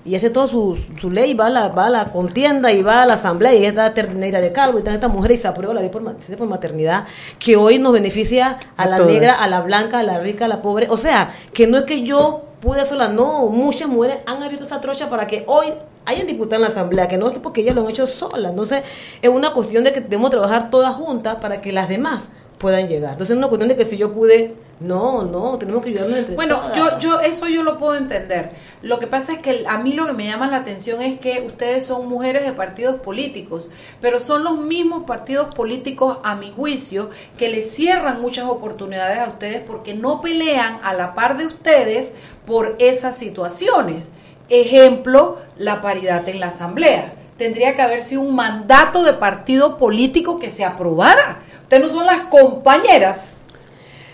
y hace toda su, su ley, va a, la, va a la contienda y va a la asamblea y es la terneira de calvo y está esta mujer y se aprueba la ley por, por maternidad que hoy nos beneficia a, la negra, a la blanca, a la rica, a la pobre. O sea, que no es que yo pude sola, no, muchas mujeres han abierto esa trocha para que hoy hayan diputado en la asamblea, que no es porque ellas lo han hecho solas. Entonces, es una cuestión de que debemos trabajar todas juntas para que las demás puedan llegar. Entonces, es una cuestión de que si yo pude no, no, tenemos que ayudarnos entre Bueno, yo, yo, eso yo lo puedo entender. Lo que pasa es que a mí lo que me llama la atención es que ustedes son mujeres de partidos políticos, pero son los mismos partidos políticos, a mi juicio, que les cierran muchas oportunidades a ustedes porque no pelean a la par de ustedes por esas situaciones. Ejemplo, la paridad en la asamblea. Tendría que haber sido un mandato de partido político que se aprobara. Ustedes no son las compañeras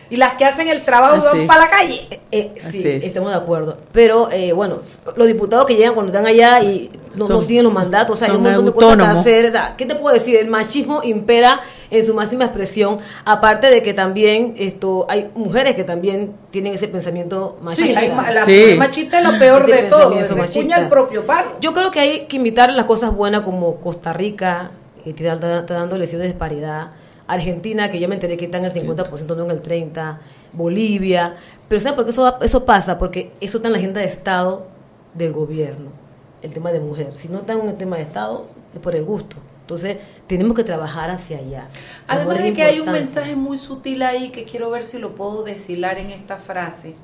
y las que hacen el trabajo van para la calle. Eh, eh, sí, estamos de acuerdo. Pero eh, bueno, los diputados que llegan cuando están allá y no, siguen los mandatos, o sea, hay un montón de cosas que hacer. O sea, ¿qué te puedo decir? El machismo impera en su máxima expresión, aparte de que también esto hay mujeres que también tienen ese pensamiento machista. Sí, la, mujer machista es lo peor de todo, se el propio palo. Yo creo que hay que invitar las cosas buenas como Costa Rica, que está, está dando lecciones de paridad Argentina, que ya me enteré que está en el 50%, no en el 30%, Bolivia. Pero ¿saben por qué eso, eso pasa? Porque eso está en la agenda de Estado del gobierno, el tema de mujer. Si no está en el tema de Estado, es por el gusto. Entonces, tenemos que trabajar hacia allá. Además de que hay un mensaje muy sutil ahí que quiero ver si lo puedo deshilar en esta frase.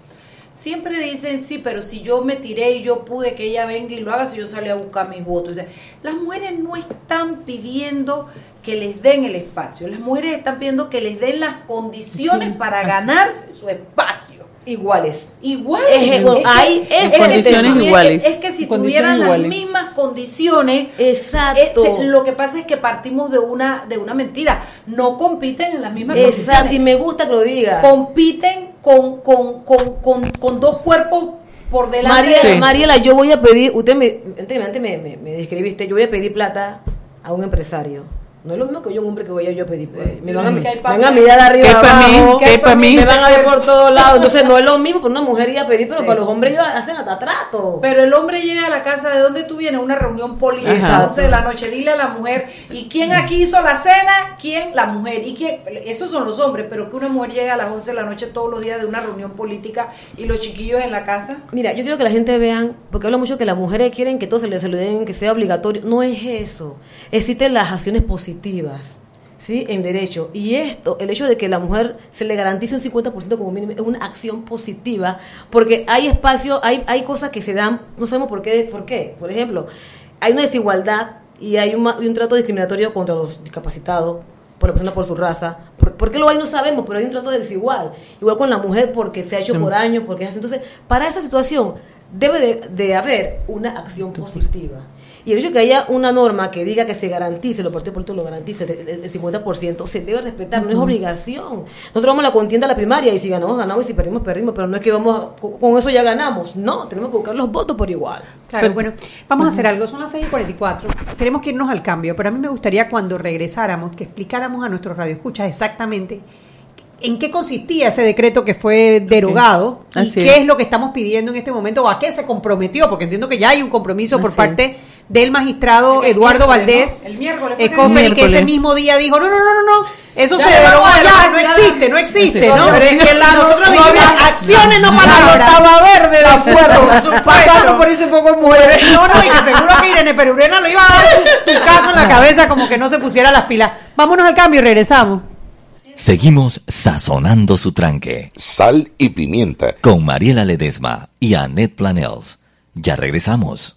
Siempre dicen, sí, pero si yo me tiré y yo pude que ella venga y lo haga, si yo salí a buscar mis votos. Las mujeres no están pidiendo que les den el espacio, las mujeres están pidiendo que les den las condiciones para ganarse su espacio iguales. Iguales. Es, hay condiciones iguales. Es, que si tuvieran las mismas condiciones, exacto. lo que pasa es que partimos de una de una mentira. No compiten en las mismas exacto, condiciones. Exacto, y me gusta que lo diga. Compiten con, con, con, con, con dos cuerpos por delante. Mariela, Mariela, yo voy a pedir, usted me, antes me, me, me describiste, yo voy a pedir plata a un empresario no es lo mismo que yo, un hombre que voy a yo pedir. Pues. Me van a, a mirar arriba. ¿Qué para mí? Me van a ver por todos lados. Entonces no es lo mismo para una mujer ir a pedir, pero para los hombres ellos hacen hasta trato. Pero el hombre llega a la casa de donde tú vienes, una reunión política, 11 de la noche, dile a la mujer, ¿y quién aquí hizo la cena? ¿Quién? La mujer. ¿Y quién? Esos son los hombres, pero que una mujer llegue a las 11 de la noche todos los días de una reunión política y los chiquillos en la casa. Mira, yo quiero que la gente vean, porque hablo mucho que las mujeres quieren que todo se les den, que sea obligatorio. No es eso. Existen las acciones positivas ¿sí? en derecho. Y esto, el hecho de que la mujer se le garantice un 50% como mínimo, es una acción positiva, porque hay espacio, hay, hay cosas que se dan, no sabemos por qué, por qué. Por ejemplo, hay una desigualdad y hay un, un trato discriminatorio contra los discapacitados, por la persona por su raza. ¿Por, qué lo hay? No sabemos, pero hay un trato desigual. Igual con la mujer porque se ha hecho por años, porque es así. Entonces, para esa situación debe de, de haber una acción positiva. Y el hecho de que haya una norma que diga que se garantice, los partidos políticos lo garantice el 50%, se debe respetar, no es obligación. Nosotros vamos a la contienda a la primaria y si ganamos, ganamos y si perdimos, perdimos, pero no es que vamos con eso ya ganamos. No, tenemos que buscar los votos por igual. Claro, bueno, vamos a hacer algo, son las 6 y 44, tenemos que irnos al cambio, pero a mí me gustaría cuando regresáramos que explicáramos a nuestros radioescuchas exactamente en qué consistía ese decreto que fue derogado y qué es. lo que estamos pidiendo en este momento o a qué se comprometió, porque entiendo que ya hay un compromiso por parte del magistrado Eduardo Valdés, el miércoles, que ese mismo día dijo, no, no, no, no, no, eso se derogó ya, no existe, no existe, ¿no? Pero es que la, nosotros dijimos acciones, no palabras. estaba verde, de acuerdo, pasando por ese poco muere. No, no, y que seguro que Irene Perurena lo iba a dar tu caso en la cabeza como que no se pusiera las pilas. Vámonos al cambio y regresamos. Seguimos sazonando su tranque. Sal y pimienta. Con Mariela Ledesma y Annette Planels. Ya regresamos.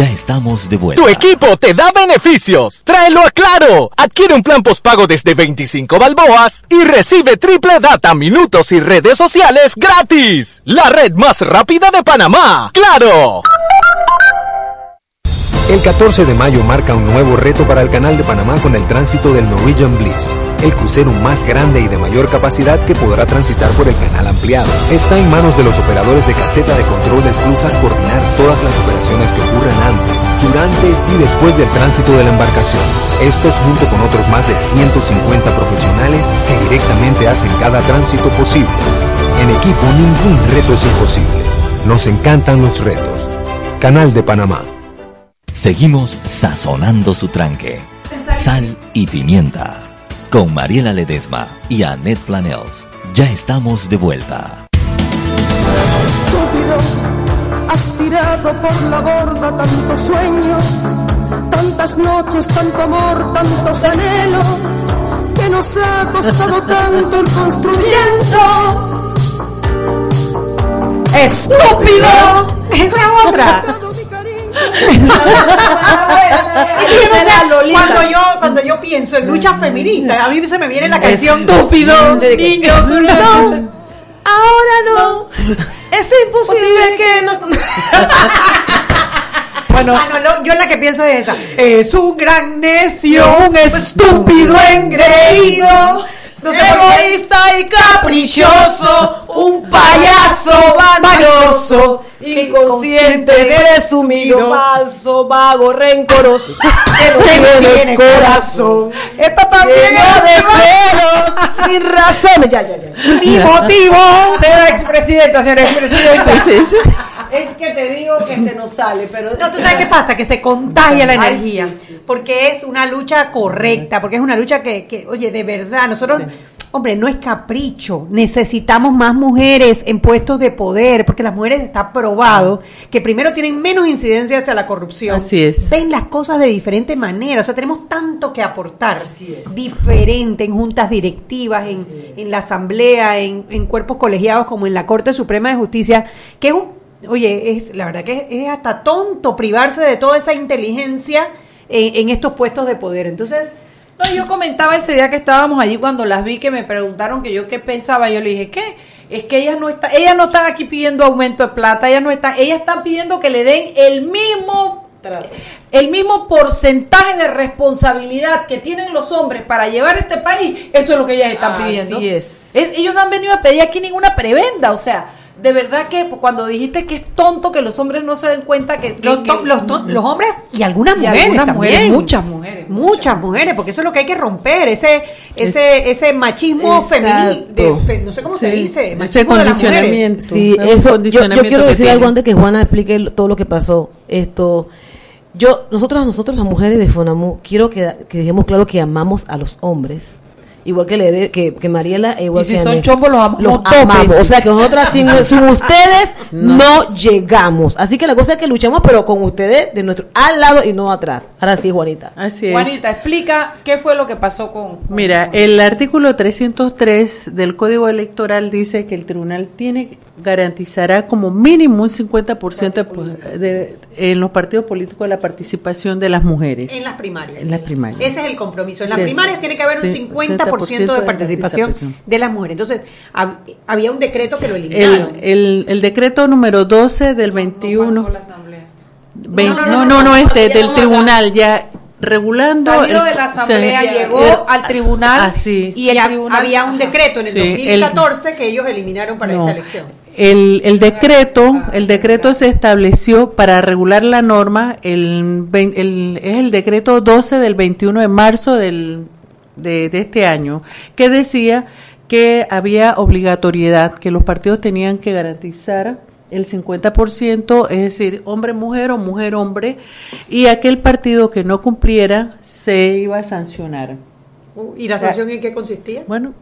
Ya estamos de vuelta. Tu equipo te da beneficios. Tráelo a Claro. Adquiere un plan postpago desde 25 balboas y recibe triple data, minutos y redes sociales gratis. La red más rápida de Panamá. ¡Claro! El 14 de mayo marca un nuevo reto para el Canal de Panamá con el tránsito del Norwegian Bliss, el crucero más grande y de mayor capacidad que podrá transitar por el canal ampliado. Está en manos de los operadores de caseta de control de esclusas coordinar todas las operaciones que ocurren antes, durante y después del tránsito de la embarcación. Estos junto con otros más de 150 profesionales que directamente hacen cada tránsito posible. En equipo ningún reto es imposible. Nos encantan los retos. Canal de Panamá. Seguimos sazonando su tranque. Sal y pimienta. Con Mariela Ledesma y Annette Planels. Ya estamos de vuelta. Estúpido, has tirado por la borda tantos sueños, tantas noches, tanto amor, tantos anhelos, que nos ha costado tanto ir construyendo. ¡Estúpido! Esa cuando yo cuando yo pienso en lucha feminista, a mí se me viene la canción Estúpido niño, no. Ahora no. Es imposible que nos Bueno, ah, no, yo la que pienso es esa. Es un gran necio, un estúpido. engreído No Egoísta y caprichoso, un payaso vanidoso, inconsciente, desumido, falso, vago, rencoroso, que no tiene corazón. Esto también es de celos, sin razón. Ya, ya, ya. Mi motivo, señora expresidenta, señora expresidenta. Sí, sí, sí. Es que te digo que se nos sale, pero... No, tú sabes qué pasa, que se contagia la energía, porque es una lucha correcta, porque es una lucha que, que oye, de verdad, nosotros... Hombre, no es capricho. Necesitamos más mujeres en puestos de poder, porque las mujeres está probado que primero tienen menos incidencia hacia la corrupción. Así es. Ven las cosas de diferente manera. O sea, tenemos tanto que aportar. Así es. Diferente en juntas directivas, en, en la asamblea, en, en, cuerpos colegiados como en la Corte Suprema de Justicia, que es un oye, es, la verdad que es, hasta tonto privarse de toda esa inteligencia en, estos puestos de poder. Entonces, no, yo comentaba ese día que estábamos allí cuando las vi que me preguntaron que yo qué pensaba, yo le dije, ¿qué? Es que ellas no están, ellas no están aquí pidiendo aumento de plata, ellas no están, ellas están pidiendo que le den el mismo el mismo porcentaje de responsabilidad que tienen los hombres para llevar este país, eso es lo que ellas están pidiendo. es. Ellos no han venido a pedir aquí ninguna prebenda, o sea, de verdad que cuando dijiste que es tonto que los hombres no se den cuenta que, los, los, hombres y algunas mujeres también. muchas mujeres muchas, mujeres porque eso es lo que hay que romper ese ese ese machismo femenino no sé cómo se dice ese condicionamiento. Sí eso yo, quiero decir algo antes que Juana explique todo lo que pasó. Esto yo nosotros nosotros las mujeres de Fonamu quiero que, que dejemos claro que amamos a los hombres igual que le que, que Mariela e igual y si que son chombos los, los amamos o sea que nosotras sin, ustedes no. llegamos así que la cosa es que luchamos pero con ustedes de nuestro al lado y no atrás ahora sí Juanita así es Juanita explica qué fue lo que pasó con, mira el artículo 303 del código electoral dice que el tribunal tiene garantizará como mínimo un 50% de, en los partidos políticos la participación de las mujeres. En las primarias. En las primarias. Ese es el compromiso. En las primarias tiene que haber un 50%, de, participación de las mujeres. Entonces, había un decreto que lo eliminaron. El, el, decreto número 12 del 21. No, no, no, no, este, del tribunal ya regulando. Salido de la asamblea, llegó al tribunal así, y el tribunal había un decreto en el 2014 que ellos eliminaron para esta elección. El, el, decreto, el decreto se estableció para regular la norma, el, el, es el decreto 12 del 21 de marzo del, de, de este año, que decía que había obligatoriedad, que los partidos tenían que garantizar el 50%, es decir, hombre-mujer o mujer-hombre, y aquel partido que no cumpliera se iba a sancionar. ¿Y la sanción en qué consistía? Bueno,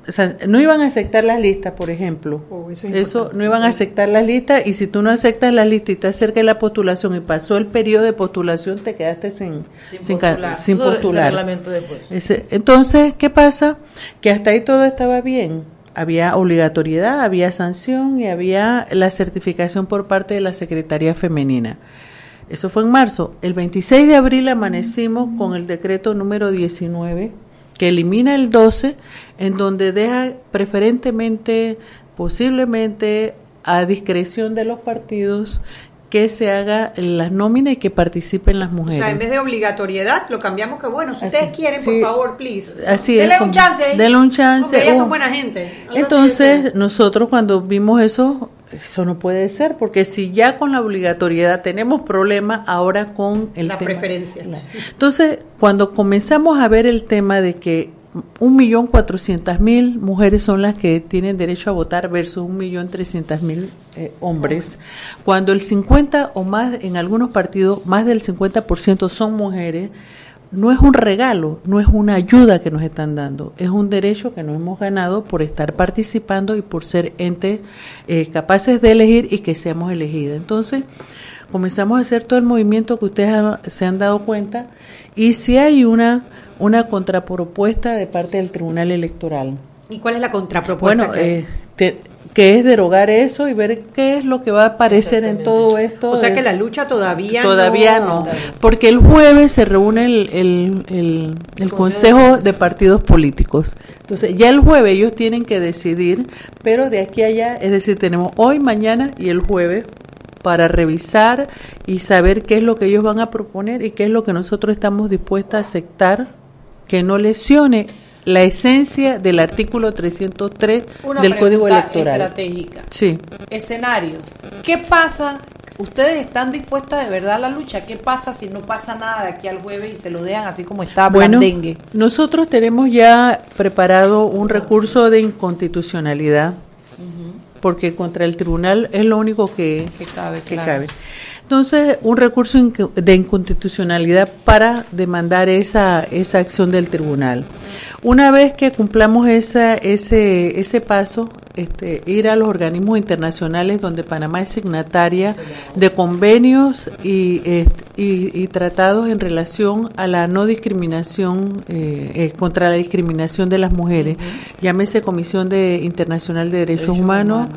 no iban a aceptar las listas, por ejemplo. Oh, eso, no iban a aceptar las listas y si tú no aceptas las listas y estás cerca de la postulación y pasó el periodo de postulación, te quedaste sin, sin, postular. entonces, ¿qué pasa? Que hasta ahí todo estaba bien. Había obligatoriedad, había sanción y había la certificación por parte de la Secretaría Femenina. Eso fue en marzo. El 26 de abril amanecimos con el decreto número 19 que elimina el 12, en donde deja preferentemente, posiblemente a discreción de los partidos, que se haga la nómina y que participen las mujeres. O sea, en vez de obligatoriedad, lo cambiamos que, bueno, si ustedes quieren, por favor, please. Así Denle un chance. Denle un chance. ellas son buena gente. Entonces, nosotros cuando vimos eso, eso no puede ser, porque si ya con la obligatoriedad tenemos problemas, ahora con el la preferencia. Entonces, cuando comenzamos a ver el tema de que un millón cuatrocientas mil mujeres son las que tienen derecho a votar versus un millón trescientas mil eh, hombres, cuando el 50 o más, en algunos partidos, más del 50% son mujeres, no es un regalo, no es una ayuda que nos están dando, es un derecho que nos hemos ganado por estar participando y por ser entes eh, capaces de elegir y que seamos elegidas. Entonces, comenzamos a hacer todo el movimiento que ustedes se han dado cuenta y si hay una, una contrapropuesta de parte del Tribunal Electoral. ¿Y cuál es la contrapropuesta? Bueno, eh, que es derogar eso y ver qué es lo que va a aparecer en todo esto. O sea que la lucha todavía todavía no, porque el jueves se reúne el, el, el, Consejo de Partidos Políticos. Entonces ya el jueves ellos tienen que decidir, pero de aquí a allá, es decir, tenemos hoy, mañana y el jueves para revisar y saber qué es lo que ellos van a proponer y qué es lo que nosotros estamos dispuestos a aceptar que no lesione la esencia del artículo 303 del Código Electoral. estratégica. Sí. Escenario. ¿Qué pasa ¿Ustedes están dispuestas de verdad a la lucha? ¿Qué pasa si no pasa nada de aquí al jueves y se lo dejan así como está bueno, Nosotros tenemos ya preparado un recurso de inconstitucionalidad, porque contra el tribunal es lo único que, cabe. Que cabe. Entonces, un recurso de inconstitucionalidad para demandar esa, esa acción del tribunal. Una vez que cumplamos esa, ese, ese paso, este, ir a los organismos internacionales donde Panamá es signataria de convenios y, y, tratados en relación a la no discriminación, eh, eh, contra la discriminación de las mujeres. Llámese Comisión de Internacional de Derechos, Humanos,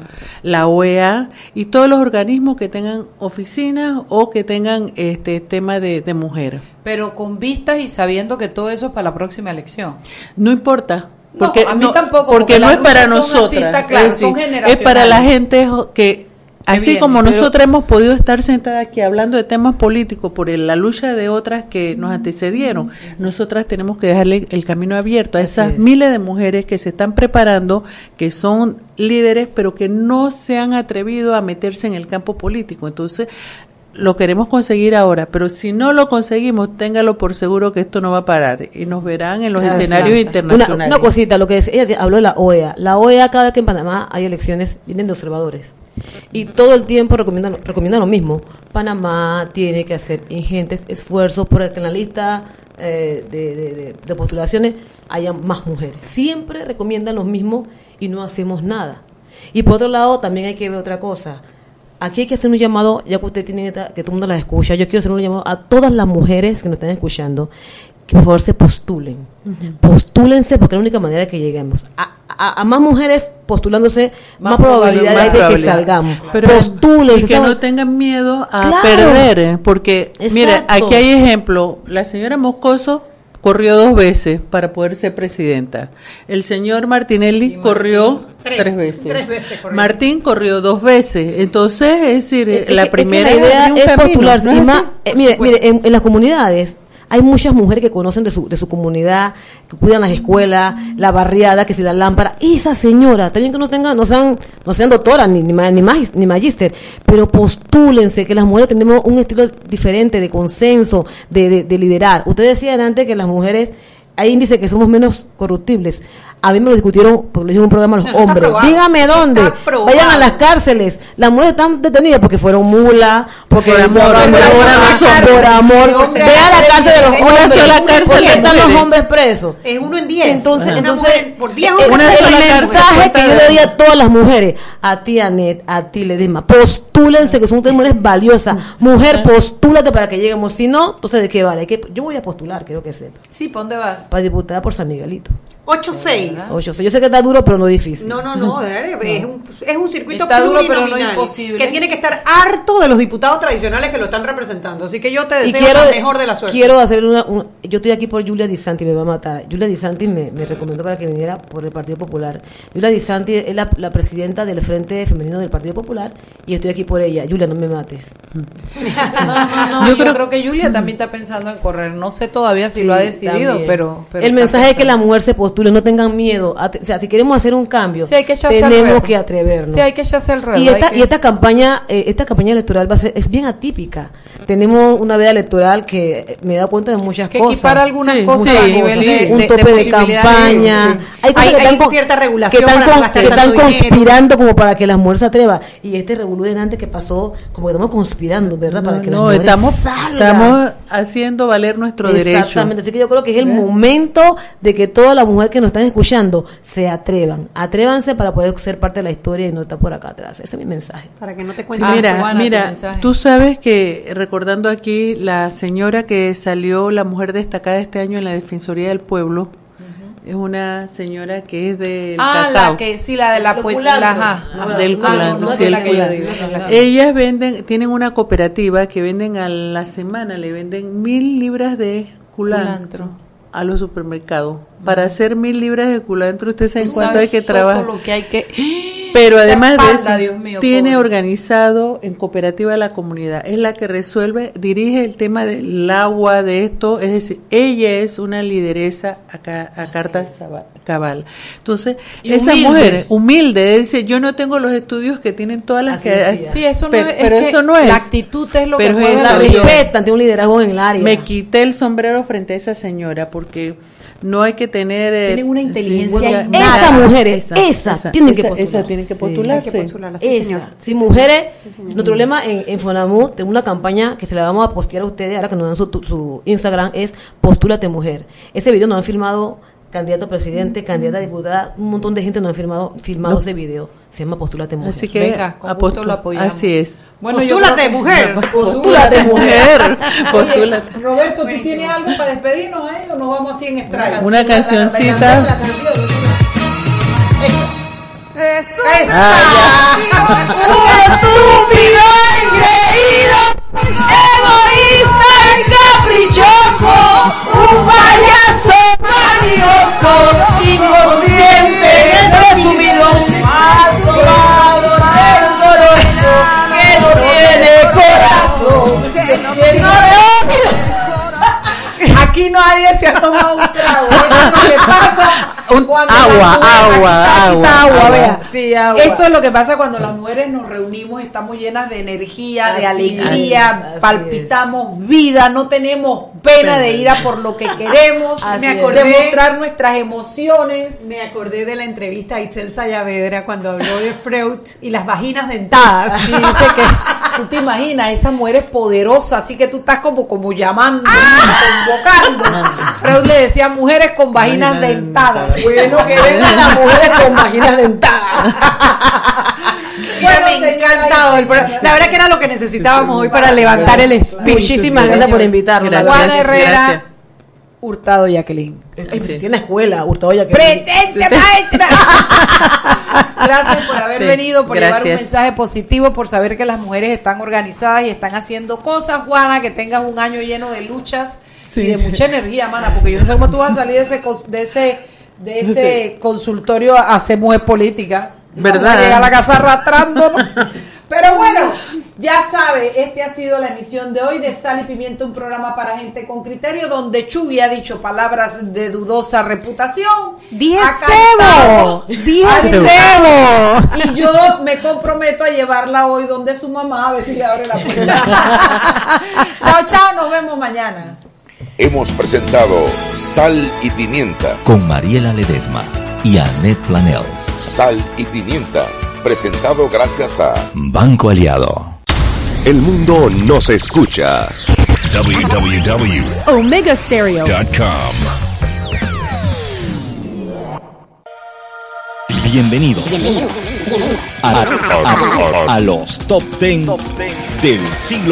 la OEA y todos los organismos que tengan oficinas o que tengan este tema de, de mujer. Pero con vistas y sabiendo que todo eso es para la próxima elección. No importa. Porque, a mí tampoco. Porque, no es para nosotros. es, para la gente que, así como nosotros hemos podido estar sentadas aquí hablando de temas políticos por la lucha de otras que nos antecedieron, nosotras tenemos que dejarle el camino abierto a esas miles de mujeres que se están preparando, que son líderes, pero que no se han atrevido a meterse en el campo político. Entonces, lo queremos conseguir ahora, pero si no lo conseguimos, téngalo por seguro que esto no va a parar y nos verán en los escenarios internacionales. Una, cosita, lo que ella habló de la OEA. La OEA, cada vez que en Panamá hay elecciones, vienen de observadores. Y todo el tiempo recomiendan, recomiendan lo mismo. Panamá tiene que hacer ingentes esfuerzos por que en la lista eh, de, de postulaciones haya más mujeres. Siempre recomiendan lo mismo y no hacemos nada. Y por otro lado, también hay que ver otra cosa aquí hay que hacer un llamado, ya que usted tiene que todo el mundo la escucha, yo quiero hacer un llamado a todas las mujeres que nos están escuchando, que por favor se postulen. Postúlense porque es la única manera que lleguemos. A, más mujeres postulándose, más, probabilidad hay de que salgamos. Pero postúlense. Y que no tengan miedo a perder, ¿eh? porque, mire, aquí hay ejemplo, la señora Moscoso corrió dos veces para poder ser presidenta. El señor Martinelli corrió tres, veces. Martín corrió dos veces. Entonces, es decir, la primera idea es, postularse. Eh, mire, mire en, las comunidades hay muchas mujeres que conocen de su, de su comunidad, que cuidan las escuelas, la barriada, que si la lámpara. Esa señora, también que no tengan, no sean, no sean doctoras ni, ni, ni, ni magíster, pero postúlense que las mujeres tenemos un estilo diferente de consenso, de, de, liderar. Ustedes decían antes que las mujeres, hay índice que somos menos corruptibles a mí me lo discutieron porque le hicieron un programa a los hombres. Dígame dónde. Vayan a las cárceles. Las mujeres están detenidas porque fueron mula, porque por amor, por amor. Ve a la cárcel de los hombres. Sola cárcel están los hombres presos. Es uno en diez. Entonces, entonces por diez eh, una el mensaje que yo le di a todas las mujeres, a ti Anet, a ti Ledema, postúlense que son ustedes mujeres valiosas. Mujer, postúlate para que lleguemos. Si no, entonces de qué vale. Yo voy a postular, quiero que sepa. Sí, ¿para dónde vas? Para diputada por San Miguelito. 8-6. 8-6. Yo sé que está duro, pero no difícil. No, no, no. Es, un, es un circuito está duro, pero no imposible. Que tiene que estar harto de los diputados tradicionales que lo están representando. Así que yo te deseo quiero, la mejor de la suerte. Quiero hacer una, Yo estoy aquí por Julia Di Santi, me va a matar. Julia Di Santi me, me recomendó para que viniera por el Partido Popular. Julia Di Santi es la, la, presidenta del Frente Femenino del Partido Popular y estoy aquí por ella. Julia, no me mates. no, no, yo, creo, que Julia también está pensando en correr. No sé todavía si lo ha decidido, pero, El mensaje es que la mujer se postule, no tengan miedo o sea, si queremos hacer un cambio, tenemos que atrevernos. Sí, hay que echarse el Y esta, y esta campaña, eh, esta campaña electoral va a ser, es bien atípica. Tenemos una veda electoral que me da cuenta de muchas que cosas. para algunas cosas a nivel de, un tope de, campaña. Hay, hay, que están, cierta regulación que están, conspirando como para que las mujeres se atrevan. Y este revolú antes que pasó, como que estamos conspirando, ¿verdad? Para que las mujeres estamos, estamos haciendo valer nuestro derecho. Exactamente. Así que yo creo que es el momento de que todas las mujeres que nos están escuchando se atrevan. Atrévanse para poder ser parte de la historia y no estar por acá atrás. Ese es mi mensaje. Para que no te cuenten. mira, mira, tú sabes que, recordando aquí, la señora que salió, la mujer destacada este año en la Defensoría del Pueblo, es una señora que es del ah, la que sí, la de la puesta del culantro. Ellas venden, tienen una cooperativa que venden a la semana, le venden mil libras de culantro. a los supermercados. Para hacer mil libras de culantro, usted sabe en cuánto hay que trabajar. lo que hay que Pero además de eso, tiene organizado en cooperativa la comunidad. Es la que resuelve, dirige el tema del agua, de esto. Es decir, ella es una lideresa a, a carta cabal. Entonces, esa mujer humilde, dice, yo no tengo los estudios que tienen todas las que... Sí, eso no pero, es, pero eso no es. La actitud es lo pero que la respetan, tiene un liderazgo en el área. Me quité el sombrero frente a esa señora porque no hay que tener eh, tienen una inteligencia sí, esa mujer esa, esa, esa, tiene que postularse. esa tiene que postularse, sí, que postularla, sí, esa. Sí, mujeres nuestro problema en, en Fonamu tengo una campaña que se la vamos a postear a ustedes ahora que nos dan su, su Instagram es postúlate mujer. Ese video nos han filmado candidato a presidente, candidata a diputada, un montón de gente nos ha firmado, filmado ese video. Se llama Postúlate Mujer. Así que Venga, con gusto lo apoyamos. Así es. Bueno, postúlate mujer. Postúlate mujer. Oye, Roberto, ¿tú tienes algo para despedirnos ahí o nos vamos así en extraño? Una cancioncita. Eso es. Un estúpido engreído, egoísta y caprichoso, un payaso manioso, inconsciente, resumido, asolado, doloroso, que no tiene corazón, que no Aquí nadie se ha tomado un trago. Esto es lo que pasa un, agua, agua, agua, agua, vea. Sí, agua. Esto es lo que pasa cuando las mujeres nos reunimos, estamos llenas de energía, así, de alegría, palpitamos es. vida, no tenemos pena de ir a por lo que queremos, me acordé, de mostrar nuestras emociones. Me acordé de la entrevista a Itzel Sayavedra cuando habló de Freud y las vaginas dentadas. Sí, dice que tú te imaginas, esa mujer es poderosa, así que tú estás como, como llamando, ¡Ah! Convocando. Freud le decía mujeres con vaginas Vagina dentadas. Bueno, que vengan las mujeres con vaginas dentadas. Bueno, me ha encantado el programa. La verdad que era lo que necesitábamos hoy para levantar el espíritu. Muchísimas gracias por invitarnos. Gracias, Juana Herrera. Gracias. Hurtado Jacqueline. Ay, sí. Tiene escuela, Hurtado Jacqueline. ¡Presente, maestra! Gracias por haber sí, venido, por gracias. llevar un mensaje positivo, por saber que las mujeres están organizadas y están haciendo cosas, Juana, que tengas un año lleno de luchas sí. y de mucha energía, mana, porque yo no sé cómo tú vas a salir de ese, de ese, de ese consultorio a hacer mujer política. ¿Verdad? Llega a la casa arrastrando. Pero bueno, ya sabe, este ha sido la emisión de hoy de Sal y Pimiento, un programa para gente con criterio, donde Chuy ha dicho palabras de dudosa reputación. ¡Dije cebo! ¡Dije cebo! Y yo me comprometo a llevarla hoy donde su mamá, a ver si le abre la puerta. chao, chao, nos vemos mañana. Hemos presentado Sal y Pimienta con Mariela Ledesma y Annette Planels. Sal y Pimienta presentado gracias a Banco Aliado. El mundo nos escucha. www.omegastereo.com Bienvenido, Bienvenido. A, a, a, a, los top 10 del siglo